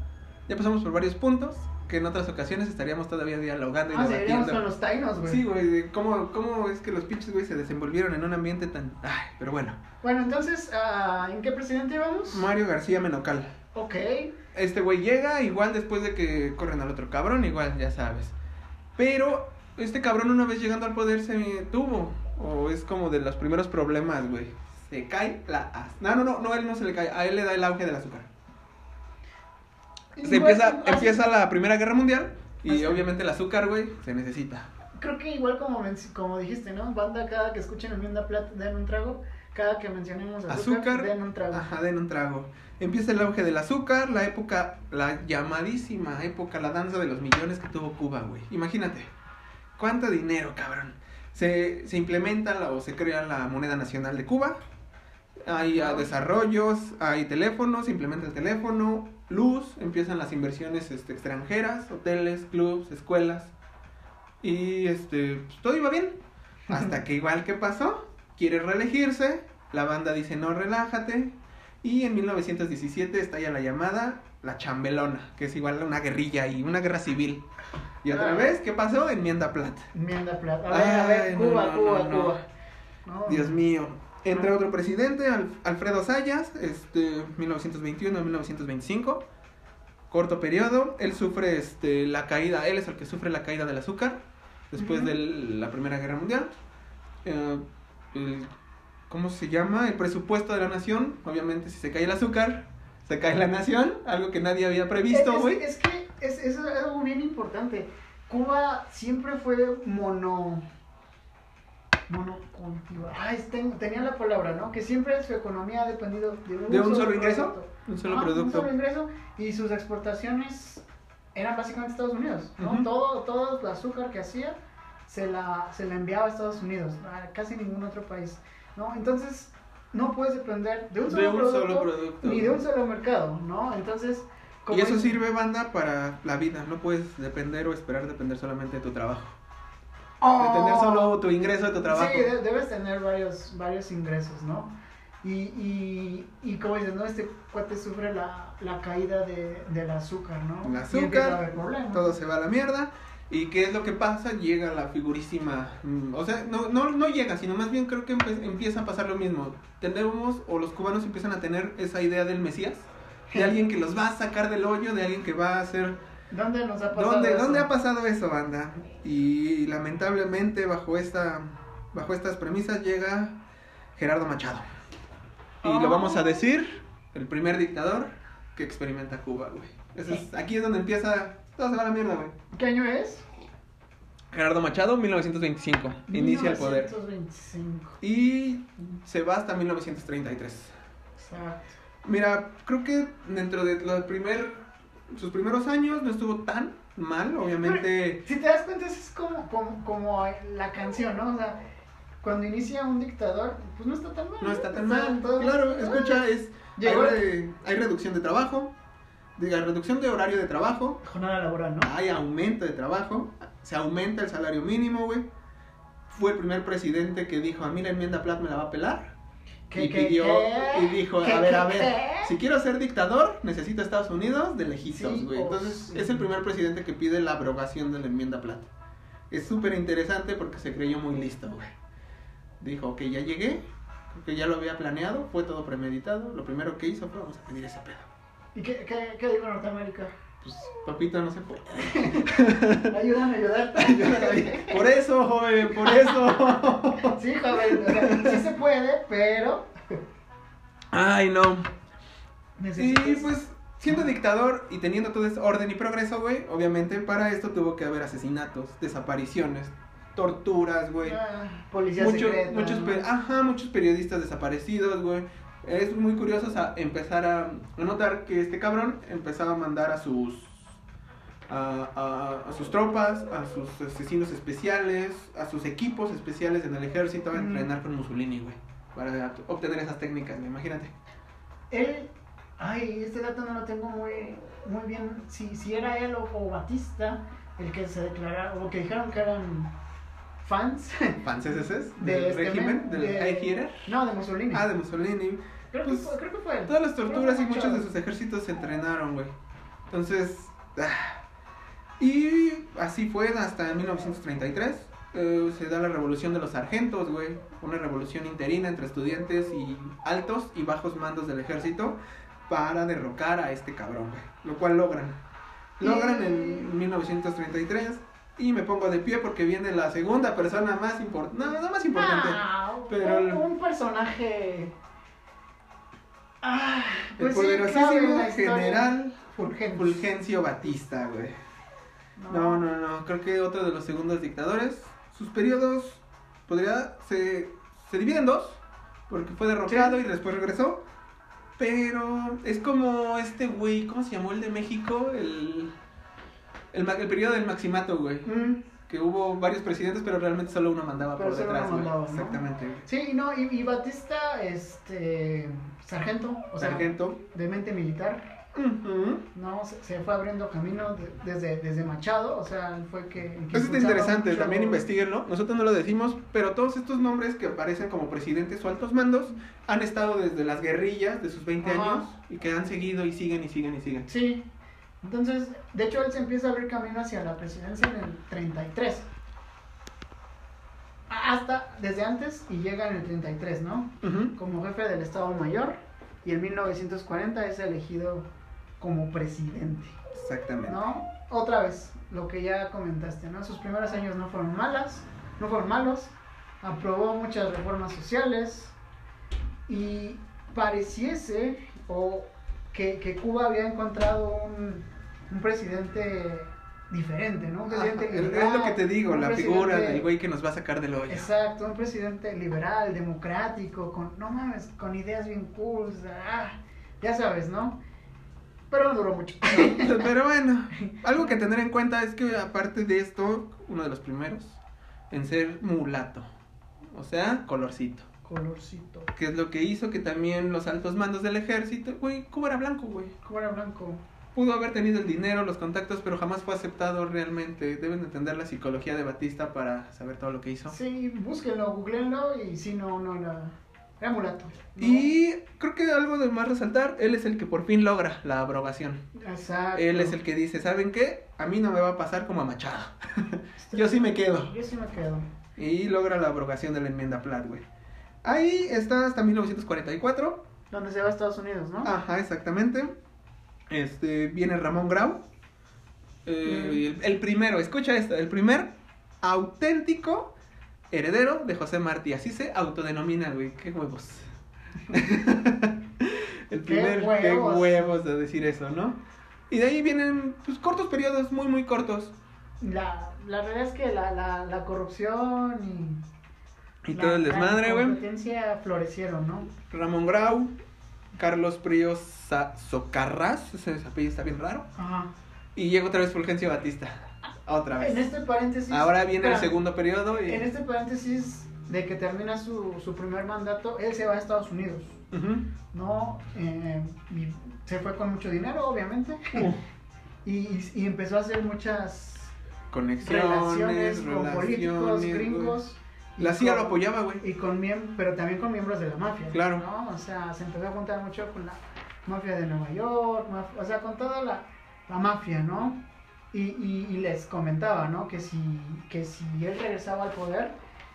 S2: Ya pasamos por varios puntos que en otras ocasiones estaríamos todavía dialogando y
S1: Ah,
S2: debatiendo.
S1: con los tainos, güey.
S2: Sí, güey, cómo, cómo es que los pinches, güey, se desenvolvieron en un ambiente tan... Ay, pero bueno.
S1: Bueno, entonces, ah, ¿en qué presidente íbamos?
S2: Mario García Menocal.
S1: Ok.
S2: Este güey llega igual después de que corren al otro cabrón, igual, ya sabes. Pero este cabrón una vez llegando al poder se tuvo. O es como de los primeros problemas, güey. Se cae la... as- No, no, no, no, a él no se le cae. A él le da el auge del azúcar. Se
S1: Igual-
S2: empieza,
S1: así-
S2: empieza la Primera Guerra Mundial y
S1: Así.
S2: obviamente el azúcar, güey, se necesita.
S1: Creo que igual como, como dijiste, ¿no? Banda, cada que escuchen Enmienda Plata, den un trago. Cada que mencionemos azúcar,
S2: Azúcar,
S1: den un trago.
S2: Ajá, den un trago. Empieza el auge del azúcar, la época, la llamadísima época, la danza de los millones que tuvo Cuba, güey. Imagínate, cuánto dinero, cabrón. Se, se implementa la- o se crea la moneda nacional de Cuba. Hay ah, desarrollos, hay teléfonos, se implementa el teléfono, luz, empiezan las inversiones este, extranjeras, hoteles, clubs, escuelas. Y este, pues, todo iba bien. Hasta que igual que pasó, quiere reelegirse, la banda dice no relájate. Y en 1917 estalla la llamada La Chambelona, que es igual a una guerrilla y una guerra civil. Y otra vez, ¿qué pasó? Enmienda Plata.
S1: Enmienda Plata. A ver, a ver,
S2: no,
S1: Cuba,
S2: no,
S1: Cuba,
S2: no.
S1: Cuba.
S2: Dios mío. Entra otro presidente, Al- Alfredo Sayas, este, 1921-1925. Corto periodo. Él sufre este, la caída, él es el que sufre la caída del azúcar después de la Primera Guerra Mundial. Eh, el- ¿Cómo se llama? El presupuesto de la nación. Obviamente, si se cae el azúcar, se cae la nación. Algo que nadie había previsto,
S1: es,
S2: güey.
S1: es que es, es algo bien importante. Cuba siempre fue mono. Monocultiva. Ten- tenía la palabra, ¿no? Que siempre su economía ha dependido de un,
S2: ¿De un solo ingreso?
S1: producto.
S2: Un solo producto.
S1: Un solo ingreso y sus exportaciones eran básicamente Estados Unidos, ¿no? Todo, todo el azúcar que hacía se la, se la enviaba a Estados Unidos, a casi ningún otro país, ¿no? Entonces, no puedes depender de un
S2: De
S1: solo,
S2: un
S1: producto,
S2: solo producto.
S1: ni de un solo mercado, ¿no? Entonces,
S2: Y eso sirve, banda, para la vida. No puedes depender o esperar depender solamente de tu trabajo.
S1: ¡Oh!
S2: Depender solo tu ingreso de tu trabajo.
S1: Sí, de- debes tener varios, varios ingresos, ¿no? Y, y, y como dices, ¿no? Este cuate sufre la, la caída de, del azúcar, ¿no?
S2: El azúcar, todo se va a la mierda. ¿Y qué es lo que pasa? Llega la figurísima. mm, O sea, no, no, no llega, sino más bien creo que empieza a pasar lo mismo. Tenemos, o los cubanos empiezan a tener esa idea del Mesías, de alguien que los va a sacar del hoyo, de alguien que va a hacer
S1: ¿Dónde nos ha pasado
S2: ¿Dónde,
S1: eso?
S2: ¿Dónde ha pasado eso, banda? Y lamentablemente bajo esta bajo estas premisas llega Gerardo Machado. Y
S1: Oh.
S2: lo vamos a decir, el primer dictador que experimenta Cuba, güey. Es- aquí es donde empieza, todo se va a la mierda, güey.
S1: ¿Qué año es?
S2: Gerardo Machado, 1925, inicia el poder.
S1: 1925.
S2: Y se va hasta 1933.
S1: Exacto.
S2: Mira, creo que dentro de los primer, sus primeros años no estuvo tan mal, obviamente...
S1: Si te das cuenta, es como, como, como la canción, ¿no? O sea, cuando inicia un dictador, pues no está tan mal.
S2: No está tan mal.
S1: todo-
S2: Claro, escucha, es hay, re- hay reducción de trabajo, diga, reducción de horario de trabajo,
S1: Jornada laboral, ¿no?
S2: hay aumento de trabajo, se aumenta el salario mínimo, güey. Fue el primer presidente que dijo, a mí la enmienda Platt me la va a pelar.
S1: ¿Qué,
S2: y
S1: qué,
S2: pidió,
S1: qué?
S2: y dijo,
S1: ¿Qué,
S2: a ver, a ver, si quiero ser dictador, necesito Estados Unidos de lejitos, güey.
S1: oh,
S2: Entonces,
S1: sí.
S2: es el primer presidente que pide la abrogación de la enmienda Platt. Es súper interesante porque se creyó muy listo, güey. Dijo, ok, ya llegué, creo que ya lo había planeado, fue todo premeditado. Lo primero que hizo fue, vamos a pedir ese pedo.
S1: ¿Y qué, qué, qué dijo Norteamérica?
S2: Pues, papito, no se puede. <laughs>
S1: Ayúdame a ayudarte. <laughs>
S2: por eso, joven, por eso. <laughs>
S1: Sí, joven, o sea, sí se puede, pero
S2: Ay, no. Y pues, siendo dictador y teniendo todo ese orden y progreso, güey, obviamente para esto tuvo que haber asesinatos, desapariciones, torturas, güey.
S1: Ah, policía
S2: Muchos,
S1: secreta,
S2: muchos, ajá, muchos periodistas desaparecidos, güey. Es muy curioso o sea, empezar a, notar que este cabrón empezaba a mandar a sus a, a- a sus tropas, a sus asesinos especiales, a sus equipos especiales en el ejército a entrenar con Mussolini, güey, para obtener esas técnicas, güey, imagínate.
S1: Él, ay, este dato no lo tengo muy, muy bien. Si, si era él o, o Batista el que se declarara, o que dijeron que eran fans, <laughs>
S2: ¿Franceses
S1: De
S2: del
S1: este
S2: régimen,
S1: men,
S2: del
S1: de-
S2: Führer?
S1: no, de Mussolini.
S2: Ah, de Mussolini.
S1: creo,
S2: pues,
S1: que fue, creo que fue él.
S2: Todas las torturas y muchos de sus ejércitos se entrenaron, güey. Entonces, ah. y así fue hasta 1933. eh, se da la revolución de los sargentos, güey. Una revolución interina entre estudiantes y altos y bajos mandos del ejército para derrocar a este cabrón, güey. Lo cual logran. Logran en 1933 y me pongo de pie porque viene la segunda persona más importante. No, no más importante.
S1: Ah,
S2: pero
S1: un, personaje. Ah,
S2: el
S1: pues
S2: poderosísimo general
S1: Fulgencio.
S2: Fulgencio Batista, güey. No, no, no. Creo que otro de los segundos dictadores. Sus periodos podría. Se, se divide en dos. Porque fue derrocado y después regresó. Pero es como este güey. ¿Cómo se llamó el de México? El. El, ma- el periodo del Maximato, güey.
S1: Mm,
S2: Que hubo varios presidentes, pero realmente solo uno mandaba
S1: Pero
S2: por
S1: solo
S2: detrás,
S1: uno
S2: güey. Exactamente.
S1: Sí, no, y, y Batista, este. Sargento, o sea,
S2: Sargento.
S1: de mente militar. No, se, se fue abriendo camino de- desde, desde Machado, o sea, fue que... que
S2: Eso
S1: impulsaba
S2: interesante,
S1: mucho-
S2: también investiguenlo. Nosotros no lo decimos, pero todos estos nombres que aparecen como presidentes o altos mandos han estado desde las guerrillas de sus 20
S1: Ajá.
S2: años y que han seguido y siguen y siguen y siguen.
S1: Sí, entonces, de hecho, él se empieza a abrir camino hacia la presidencia en el 33. Hasta desde antes y llega en el 33, ¿no? Como jefe del Estado Mayor y en 1940 es elegido como presidente.
S2: Exactamente.
S1: ¿no? Otra vez, lo que ya comentaste, ¿no? Sus primeros años no fueron malas, no fueron malos, aprobó muchas reformas sociales y pareciese o que, que Cuba había encontrado un, un presidente diferente, ¿no? Un presidente
S2: es
S1: liberal,
S2: es lo que te digo, la figura del güey que nos va a sacar del hoyo.
S1: Exacto, un presidente liberal, democrático, con, no mames, con ideas bien cool, ah, ya sabes, ¿no? Pero no duró mucho. <laughs>
S2: Pero bueno, algo que tener en cuenta es que aparte de esto, uno de los primeros en ser mulato. O sea, colorcito.
S1: Colorcito.
S2: Que es lo que hizo que también los altos mandos del ejército, güey, Cuba era blanco, güey.
S1: Cuba era blanco.
S2: Pudo haber tenido el dinero, los contactos, pero jamás fue aceptado realmente. Deben entender la psicología de Batista para saber todo lo que hizo.
S1: Sí, búsquenlo, googleenlo y si no, no era, era mulato. ¿no?
S2: Y creo que algo de más resaltar, él es el que por fin logra la abrogación.
S1: Exacto.
S2: Él es el que dice, ¿saben qué? A mí no me va a pasar como a Machado. <laughs> Yo sí me quedo.
S1: Yo sí me quedo.
S2: Y logra la abrogación de la enmienda Platt, güey. Ahí está hasta 1944.
S1: Donde se va a Estados Unidos, ¿no?
S2: Ajá, exactamente. Este, viene Ramón Grau. Eh, el, el primero, escucha esto, el primer auténtico heredero de José Martí. Así se autodenomina, güey. Qué huevos. <laughs> el primer, qué huevos.
S1: huevos.
S2: de decir eso, ¿no? Y de ahí vienen, pues, cortos periodos, muy, muy cortos.
S1: La, la realidad es que la, la, la corrupción y...
S2: Y
S1: la-
S2: todo el desmadre,
S1: La
S2: güey.
S1: competencia florecieron, ¿no?
S2: Ramón Grau, Carlos Príos Sa- Socarrás, ese apellido está bien raro.
S1: Ajá.
S2: Y llega otra vez Fulgencio Batista. Otra
S1: En
S2: vez.
S1: este paréntesis...
S2: Ahora viene el segundo periodo y...
S1: En este paréntesis de que termina su, su primer mandato, él se va a Estados Unidos. ¿no? Eh, se fue con mucho dinero, obviamente.
S2: Uh, <laughs>
S1: Y, y- empezó a hacer muchas
S2: Conexiones,
S1: relaciones con
S2: relaciones,
S1: políticos gringos.
S2: La CIA lo apoyaba, güey.
S1: Y con pero también con miembros de la mafia.
S2: Claro.
S1: ¿no? O sea, se empezó a juntar mucho con la mafia de Nueva York, o sea, con toda la, la mafia, ¿no? Y, y- y les comentaba, ¿no? Que si, que si él regresaba al poder,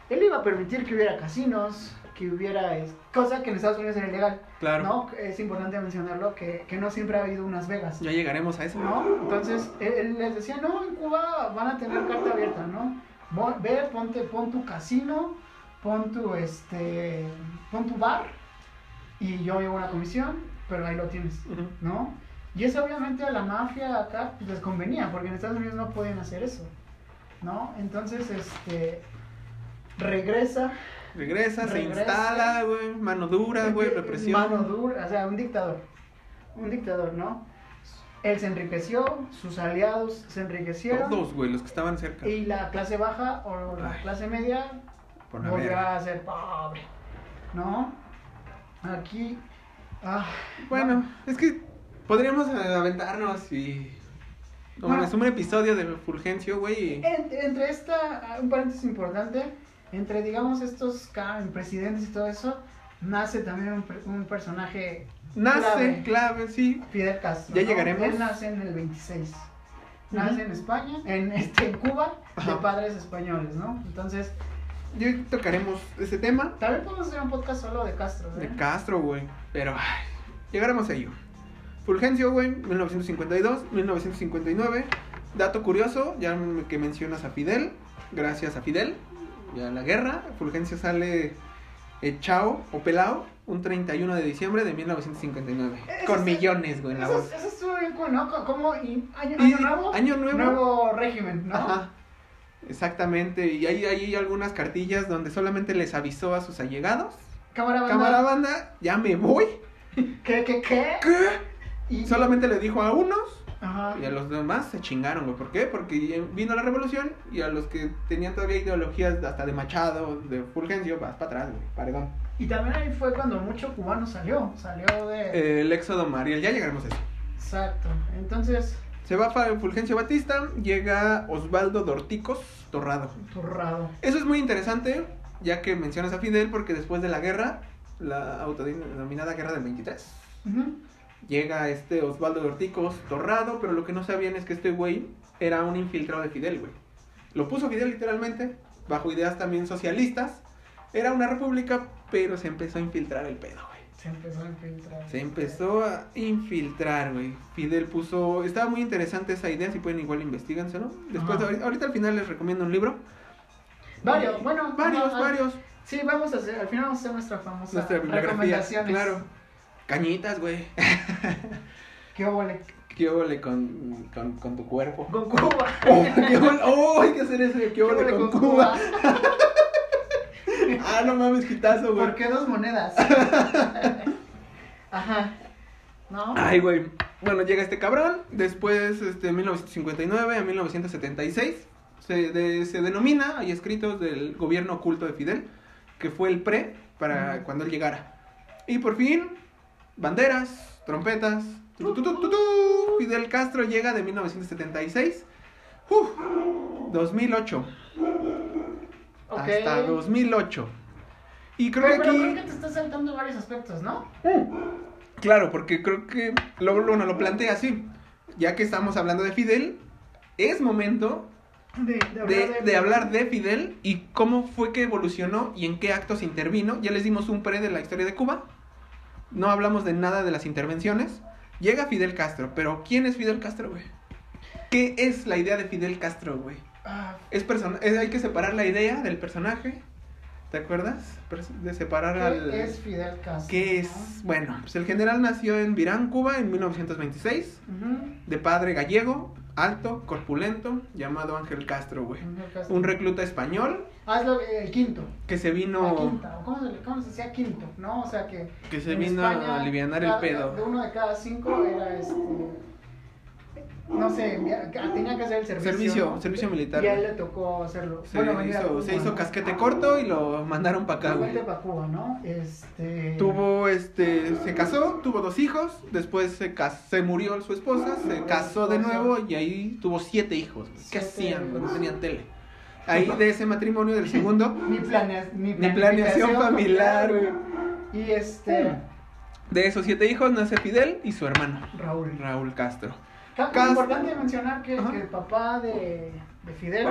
S1: él iba a permitir que hubiera casinos, que hubiera... es- cosa que en Estados Unidos era ilegal,
S2: Claro.
S1: ¿no? Es importante mencionarlo, que, que no siempre ha habido unas Vegas.
S2: Ya llegaremos a eso.
S1: ¿no? Entonces, él, él les decía, no, en Cuba van a tener carta abierta, ¿no? Ve, ponte, pon tu casino, pon tu, este, pon tu bar, y yo llevo una comisión, pero ahí lo tienes. ¿no? Y eso obviamente a la mafia acá pues, les convenía, porque en Estados Unidos no podían hacer eso, ¿no? Entonces, este, regresa,
S2: Regresa, se instala, güey. Mano dura, güey. Represión.
S1: Mano dura, o sea, un dictador. Un dictador, ¿no? Él se enriqueció, sus aliados se enriquecieron.
S2: Todos, güey, los que estaban cerca.
S1: Y la clase baja o la
S2: Ay.
S1: clase media volvió a ser pobre. ¿No? Aquí. ah,
S2: Bueno, es que podríamos eh, aventarnos y. Como
S1: Bueno.
S2: es un episodio de Fulgencio, güey.
S1: en- entre esta, un paréntesis importante, entre digamos estos presidentes y todo eso, nace también un, un personaje,
S2: Nace,
S1: clave.
S2: clave, sí.
S1: Fidel Castro.
S2: Ya
S1: ¿no?
S2: llegaremos.
S1: Él nace en el 26. Nace
S2: Ujú.
S1: en España, en, <laughs> este, en Cuba, de
S2: Ajá.
S1: padres españoles, ¿no? Entonces,
S2: Y hoy tocaremos ese tema
S1: también podemos hacer un podcast solo de Castro, ¿eh?
S2: de Castro, güey. Pero, ay, llegaremos a ello. Fulgencio, güey, 1952, 1959. Dato curioso, ya que mencionas a Fidel. Gracias a Fidel y a la guerra, Fulgencio sale echao o pelao un 31 de diciembre de 1959.
S1: Ese
S2: Con
S1: es-
S2: millones, güey, en la
S1: Eso,
S2: voz.
S1: eso estuvo bien cool, ¿no? Co- Como y año, año nuevo,
S2: año nuevo.
S1: nuevo régimen, ¿no?
S2: Ajá. Exactamente, y hay, hay algunas cartillas donde solamente les avisó a sus allegados.
S1: Cámara banda.
S2: Cámara banda, ya me voy. <laughs>
S1: ¿Qué, qué, qué?
S2: ¿Qué?
S1: Y,
S2: Solamente le dijo a unos
S1: Ajá.
S2: y a los demás se chingaron, güey. ¿Por qué? Porque vino la revolución y a los que tenían todavía ideologías de- hasta de Machado, de Fulgencio, vas para atrás, güey. Paredón.
S1: Y también ahí fue cuando mucho cubano salió. Salió de.
S2: El éxodo Mariel, ya llegaremos a eso.
S1: Exacto. Entonces,
S2: Se va Fa- Fulgencio Batista, llega Osvaldo Dorticos Torrado.
S1: turrado.
S2: Eso es muy interesante, ya que mencionas a Fidel, porque después de la guerra, la autodenominada Guerra del 23,
S1: Ujú.
S2: Llega este Osvaldo Dorticos Torrado, pero lo que no sabían es que este güey era un infiltrado de Fidel, güey. Lo puso Fidel literalmente, bajo ideas también socialistas. Era una república, pero se empezó a infiltrar el pedo, güey.
S1: Se empezó a infiltrar.
S2: Se empezó a infiltrar, güey. Fidel puso... Estaba muy interesante esa idea, si pueden igual investiganselo. ¿no? Después,
S1: Ajá.
S2: ahorita, al final les recomiendo un libro.
S1: Varios, bueno.
S2: Varios, varios.
S1: Sí, vamos a hacer. Al final vamos a hacer nuestra famosa
S2: Nuestra bibliografía,
S1: recomendaciones.
S2: claro. Cañitas, güey. <laughs>
S1: ¿Qué óvole?
S2: ¿Qué óvole con, con, con tu cuerpo?
S1: Con Cuba. <laughs>
S2: Oh, ¿qué? Oh, hay que hacer eso. ¿Qué óvole con, Cuba? <laughs> Ah, no mames, quitazo, güey.
S1: ¿Por qué dos monedas? Ajá. ¿No?
S2: Ay, güey. Bueno, llega este cabrón, después, este, 1959 a 1976, se, de- se denomina, hay escritos del gobierno oculto de Fidel, que fue el pre para cuando él llegara. Y por fin, banderas, trompetas, tu, tu, tu, tu, tu, Fidel Castro llega de 1976, uf, 2008,
S1: Ok.
S2: hasta 2008. Y creo
S1: Pero,
S2: que
S1: pero
S2: aquí...
S1: creo que te estás saltando varios aspectos, ¿no?
S2: Claro, porque creo que lo, bueno, lo plantea así. Ya que estamos hablando de Fidel, es momento
S1: De,
S2: de, de hablar de Fidel y cómo fue que evolucionó y en qué actos intervino. Ya les dimos un pre de la historia de Cuba. No hablamos de nada de las intervenciones. Llega Fidel Castro, pero ¿quién es Fidel Castro, güey? ¿Qué es la idea de Fidel Castro, güey?
S1: Ah,
S2: Es persona es- hay que separar la idea del personaje. ¿Te acuerdas? De separar al...
S1: ¿Qué es Fidel Castro?
S2: ¿Qué es? Bueno, pues el general nació en Virán, Cuba, en 1926,
S1: ¿no? Ujú.
S2: de padre gallego, alto, corpulento, llamado Ángel Castro, güey.
S1: Castro.
S2: Un recluta español
S1: Ah, es lo- el quinto.
S2: que se
S1: La
S2: vino,
S1: quinta, ¿o ¿cómo se, cómo se decía quinto? ¿No? O sea que.
S2: que se vino
S1: España,
S2: a alivianar el pedo.
S1: De uno de cada cinco era este. No sé, tenía que hacer el servicio.
S2: Servicio, servicio militar.
S1: Y a él le tocó hacerlo.
S2: Se, hizo,
S1: Cuba,
S2: se hizo
S1: ¿no?
S2: casquete corto y lo mandaron para acá, güey.
S1: Vete pa' Cuba, ¿no? Este.
S2: Tuvo, este, se casó, tuvo dos hijos, después se, cas- se murió su esposa, se casó de nuevo y ahí tuvo siete hijos. güey. ¿Qué hacían cuando tenían tele? Ahí de ese matrimonio del segundo, <laughs>
S1: Ni, planea, ni,
S2: Ni planeación familiar, güey.
S1: Y este.
S2: de esos siete hijos nace Fidel y su hermano,
S1: Raúl.
S2: Raúl Castro. Cas-
S1: importante mencionar que, el papá de, de Fidel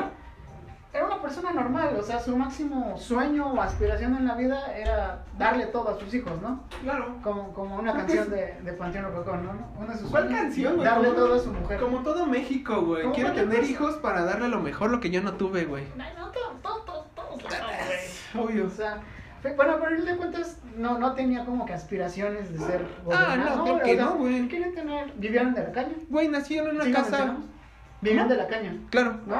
S1: era una persona normal, o sea, su máximo sueño o aspiración en la vida era darle todo a sus hijos, ¿no?
S2: Claro.
S1: Como, como una canción de, de Panteón Rococó, ¿no? Uno de sus
S2: ¿Cuál
S1: sueños,
S2: canción, güey?
S1: Darle
S2: Como-
S1: todo a su mujer.
S2: Como todo México, güey. Quiero tener
S1: cosa.
S2: hijos para darle lo mejor lo que yo no tuve, güey.
S1: Ay, no, todo, todo, todo, todo.
S2: Obvio.
S1: O sea, fue- bueno, pero él de cuentas no, no tenía como que aspiraciones de ser
S2: Ah, no, claro que no, güey.
S1: quería tener, vivían de la caña.
S2: Güey, nació en una
S1: ¿Sí lo
S2: casa.
S1: Vivían de la caña,
S2: Claro.
S1: ¿no?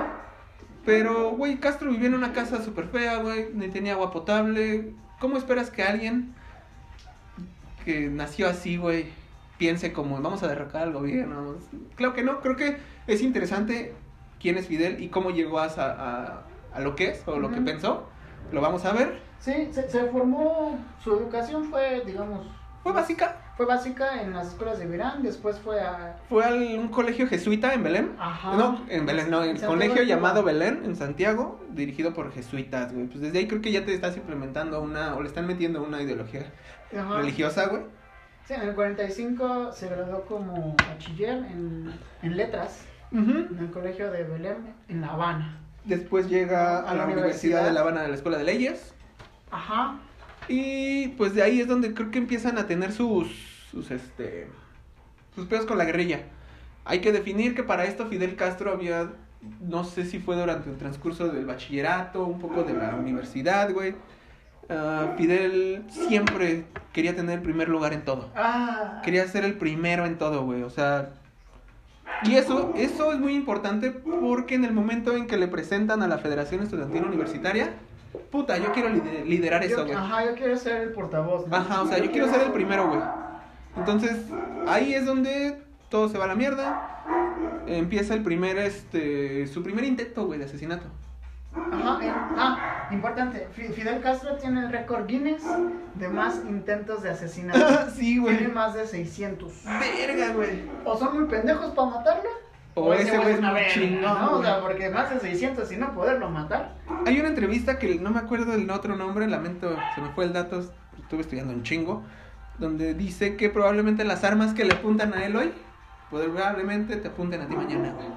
S2: Pero, güey, Castro vivía en una casa súper fea, güey. Ni tenía agua potable. ¿Cómo esperas que alguien que nació así, güey, piense como vamos a derrocar al gobierno? Claro que no. Creo que es interesante quién es Fidel y cómo llegó a, a, a lo que es o lo que pensó. Lo vamos a ver.
S1: Sí, se, se formó, su educación fue, digamos,
S2: Fue básica.
S1: fue básica en las escuelas de Virán, después fue a...
S2: Fue a un colegio jesuita en Belén.
S1: Ajá.
S2: No, en Belén, no, en colegio llamado Belén, en Santiago, dirigido por jesuitas, güey. Pues desde ahí creo que ya te estás implementando una, o le están metiendo una ideología
S1: Ajá.
S2: religiosa, güey.
S1: Sí, en el 45 se graduó como bachiller en, en letras
S2: Ujú.
S1: en el colegio de Belén, en La Habana.
S2: Después llega a, la Universidad de La Habana de la Escuela de Leyes.
S1: Ajá.
S2: Y pues de ahí es donde creo que empiezan a tener sus, sus, este, sus pedos con la guerrilla. Hay que definir que para esto Fidel Castro había, no sé si fue durante el transcurso del bachillerato, un poco de la universidad, güey. Ah, Fidel siempre quería tener el primer lugar en todo.
S1: Ah.
S2: Quería ser el primero en todo, güey. O sea. Y eso, eso es muy importante porque en el momento en que le presentan a la Federación Estudiantil Universitaria, puta, yo quiero lider- liderar
S1: Yo-
S2: eso, güey.
S1: Ajá, yo quiero ser el portavoz. ¿no?
S2: Ajá, o sea, yo quiero ser el primero, güey. Entonces, ahí es donde todo se va a la mierda. Empieza el primer, este, su primer intento, güey, de asesinato.
S1: Ajá, eh, ah, importante. Fi- Fidel Castro tiene el récord Guinness de más intentos de asesinato. <laughs>
S2: sí,
S1: Tiene
S2: güey.
S1: más de 600.
S2: Verga, güey.
S1: O son muy pendejos para matarlo.
S2: O ese güey es
S1: una verga,
S2: chingón,
S1: ¿no? O sea, porque más de 600 y no poderlo matar.
S2: Hay una entrevista que no me acuerdo del otro nombre, lamento, se me fue el dato, estuve estudiando un chingo, donde dice que probablemente las armas que le apuntan a él hoy, probablemente te apunten a ti mañana, güey.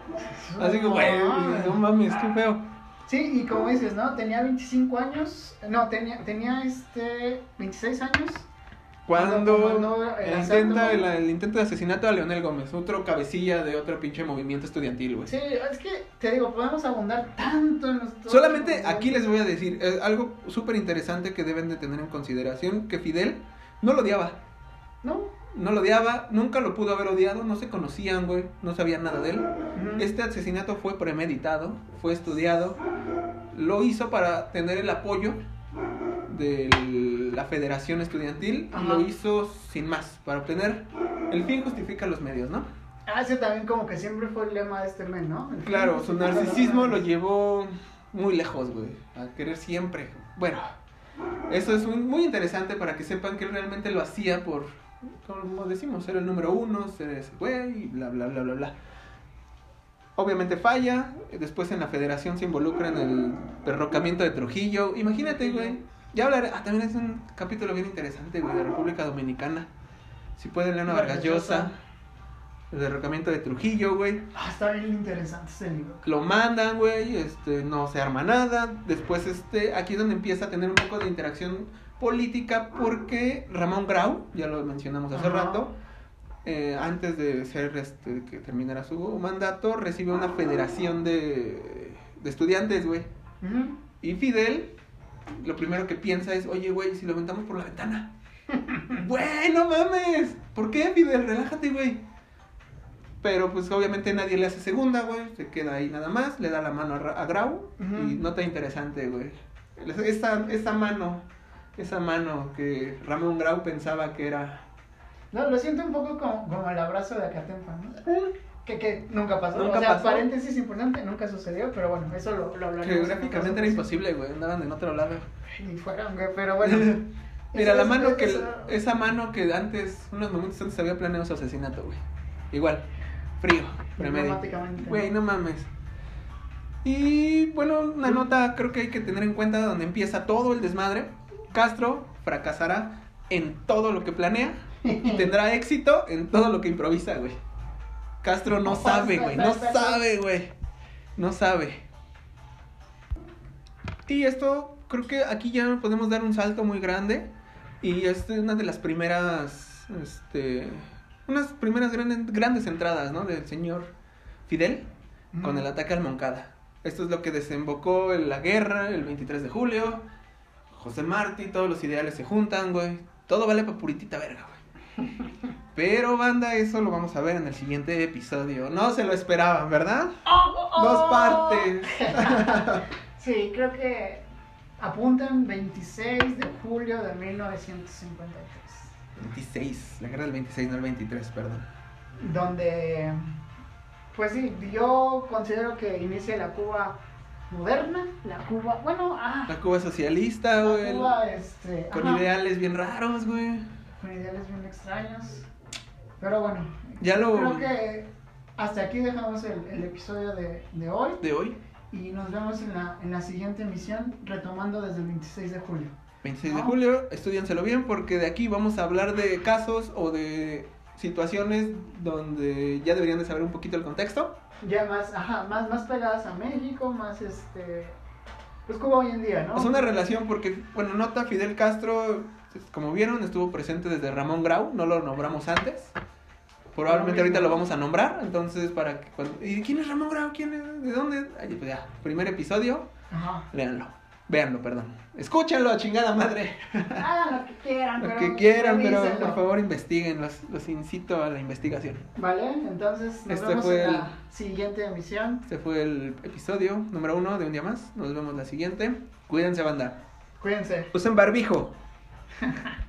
S2: Así que, güey, no mames, qué feo.
S1: Sí, y como dices, ¿no? Tenía 25 años. No, tenía, tenía este 26 años.
S2: Cuando
S1: Cuando el
S2: intenta
S1: asalto-
S2: el, el intento de asesinato a Leonel Gómez, otro cabecilla de otro pinche movimiento estudiantil, güey.
S1: Sí, es que te digo, podemos abundar tanto en los.
S2: Solamente aquí les voy a decir eh, algo súper interesante que deben de tener en consideración, que Fidel no lo odiaba.
S1: No.
S2: No lo odiaba, nunca lo pudo haber odiado, no se conocían, güey, no sabían nada de él. Este asesinato fue premeditado, fue estudiado, lo hizo para tener el apoyo de la Federación Estudiantil,
S1: Ajá.
S2: lo hizo sin más, para obtener El fin justifica los medios, ¿no?
S1: Ah, ese también como que siempre fue el lema de este men, ¿no? El
S2: Claro, su narcisismo lo llevó muy lejos, güey. A querer siempre. Bueno, eso es un- muy interesante para que sepan que él realmente lo hacía por, como decimos, ser el número uno, ser ese güey, y bla, bla, bla, bla, bla. Obviamente falla, después en la federación se involucra en el derrocamiento de Trujillo. Imagínate, güey. Ya hablaré, ah, también es un capítulo bien interesante, güey, de República Dominicana. Si pueden leer una
S1: Vargas Llosa.
S2: Vargallosa. El derrocamiento de Trujillo, güey
S1: Ah, está bien interesante ese libro.
S2: lo mandan, güey, este, no se arma nada. Después, este, aquí es donde empieza a tener un poco de interacción política porque Ramón Grau, ya lo mencionamos hace
S1: Ajá.
S2: rato, eh, antes de ser, este, que terminara su mandato, recibe una federación de, de estudiantes, güey. Y Fidel, lo primero que piensa es, oye, güey, si lo aventamos por la ventana. <laughs> Güey, no mames. ¿Por qué, Fidel? Relájate, güey. Pero pues obviamente nadie le hace segunda, güey. Se queda ahí nada más, le da la mano a, Ra- a Grau.
S1: Ujú.
S2: Y nota interesante, güey. Esa, esa mano, esa mano que Ramón Grau pensaba que era...
S1: No, lo siento un poco como, como el abrazo de Acatempa, ¿no? Que, que nunca pasó.
S2: Nunca
S1: o sea,
S2: pasó.
S1: paréntesis importante, nunca sucedió, pero bueno, eso lo, lo hablaremos. en
S2: Geográficamente era imposible, güey. Andaban en otro lado.
S1: Ni fueran, güey, pero bueno. <laughs>
S2: Mira, la mano que...
S1: eso-
S2: Esa mano que antes, unos momentos antes había planeado su asesinato, güey. Igual, frío. Güey, no mames. Y bueno, una nota creo que hay que tener en cuenta donde empieza todo el desmadre. Castro fracasará en todo lo que planea y tendrá éxito en todo lo que improvisa, güey. Castro no sabe, güey, no sabe, güey. No sabe. Y esto, creo que aquí ya podemos dar un salto muy grande. Y es una de las primeras, este, unas primeras grandes, grandes entradas, ¿no? Del señor Fidel con el ataque al Moncada. Esto es lo que desembocó en la guerra el 23 de julio. José Martí, todos los ideales se juntan, güey. Todo vale pa' puritita verga, güey. Pero, banda, eso lo vamos a ver en el siguiente episodio. No se lo esperaban, ¿verdad?
S1: ¡Oh!
S2: Dos partes. <laughs>
S1: Sí, creo que apuntan 26 de julio de 1953.
S2: 26, la guerra del 26, no el 23, perdón.
S1: Donde, pues sí, yo considero que inicia la Cuba moderna, la Cuba, bueno, ah,
S2: La Cuba socialista,
S1: la
S2: güey.
S1: Cuba, este,
S2: Con
S1: ajá,
S2: ideales bien raros, güey.
S1: con ideales bien extraños. Pero bueno,
S2: Ya lo
S1: creo que hasta aquí dejamos el, el episodio de, de hoy
S2: de hoy,
S1: y nos vemos en la, en la siguiente emisión retomando desde el 26 de julio.
S2: 26 de julio, estudiánselo bien porque de aquí vamos a hablar de casos o de situaciones donde ya deberían de saber un poquito el contexto.
S1: Ya más, ajá, más, más pegadas a México, más este, pues Cuba hoy en día, ¿no?
S2: Es una relación porque, bueno, nota Fidel Castro, como vieron, estuvo presente desde Ramón Grau, no lo nombramos antes. Probablemente ahorita lo vamos a nombrar, entonces para que... cuando- ¿Y quién es Ramón Grau? ¿Quién es? ¿De dónde? Ay, pues ya, primer episodio,
S1: Ajá.
S2: léanlo. Véanlo, perdón. Escúchenlo, chingada madre.
S1: Hagan lo que quieran,
S2: Lo
S1: pero
S2: que quieran, pero por favor investiguen, los, los incito a la investigación.
S1: Vale, entonces nos
S2: Este
S1: vemos
S2: fue
S1: en
S2: el-
S1: la siguiente emisión.
S2: Este fue el episodio número uno de Un Día Más. Nos vemos la siguiente. Cuídense, banda.
S1: Cuídense.
S2: Usen barbijo. <laughs>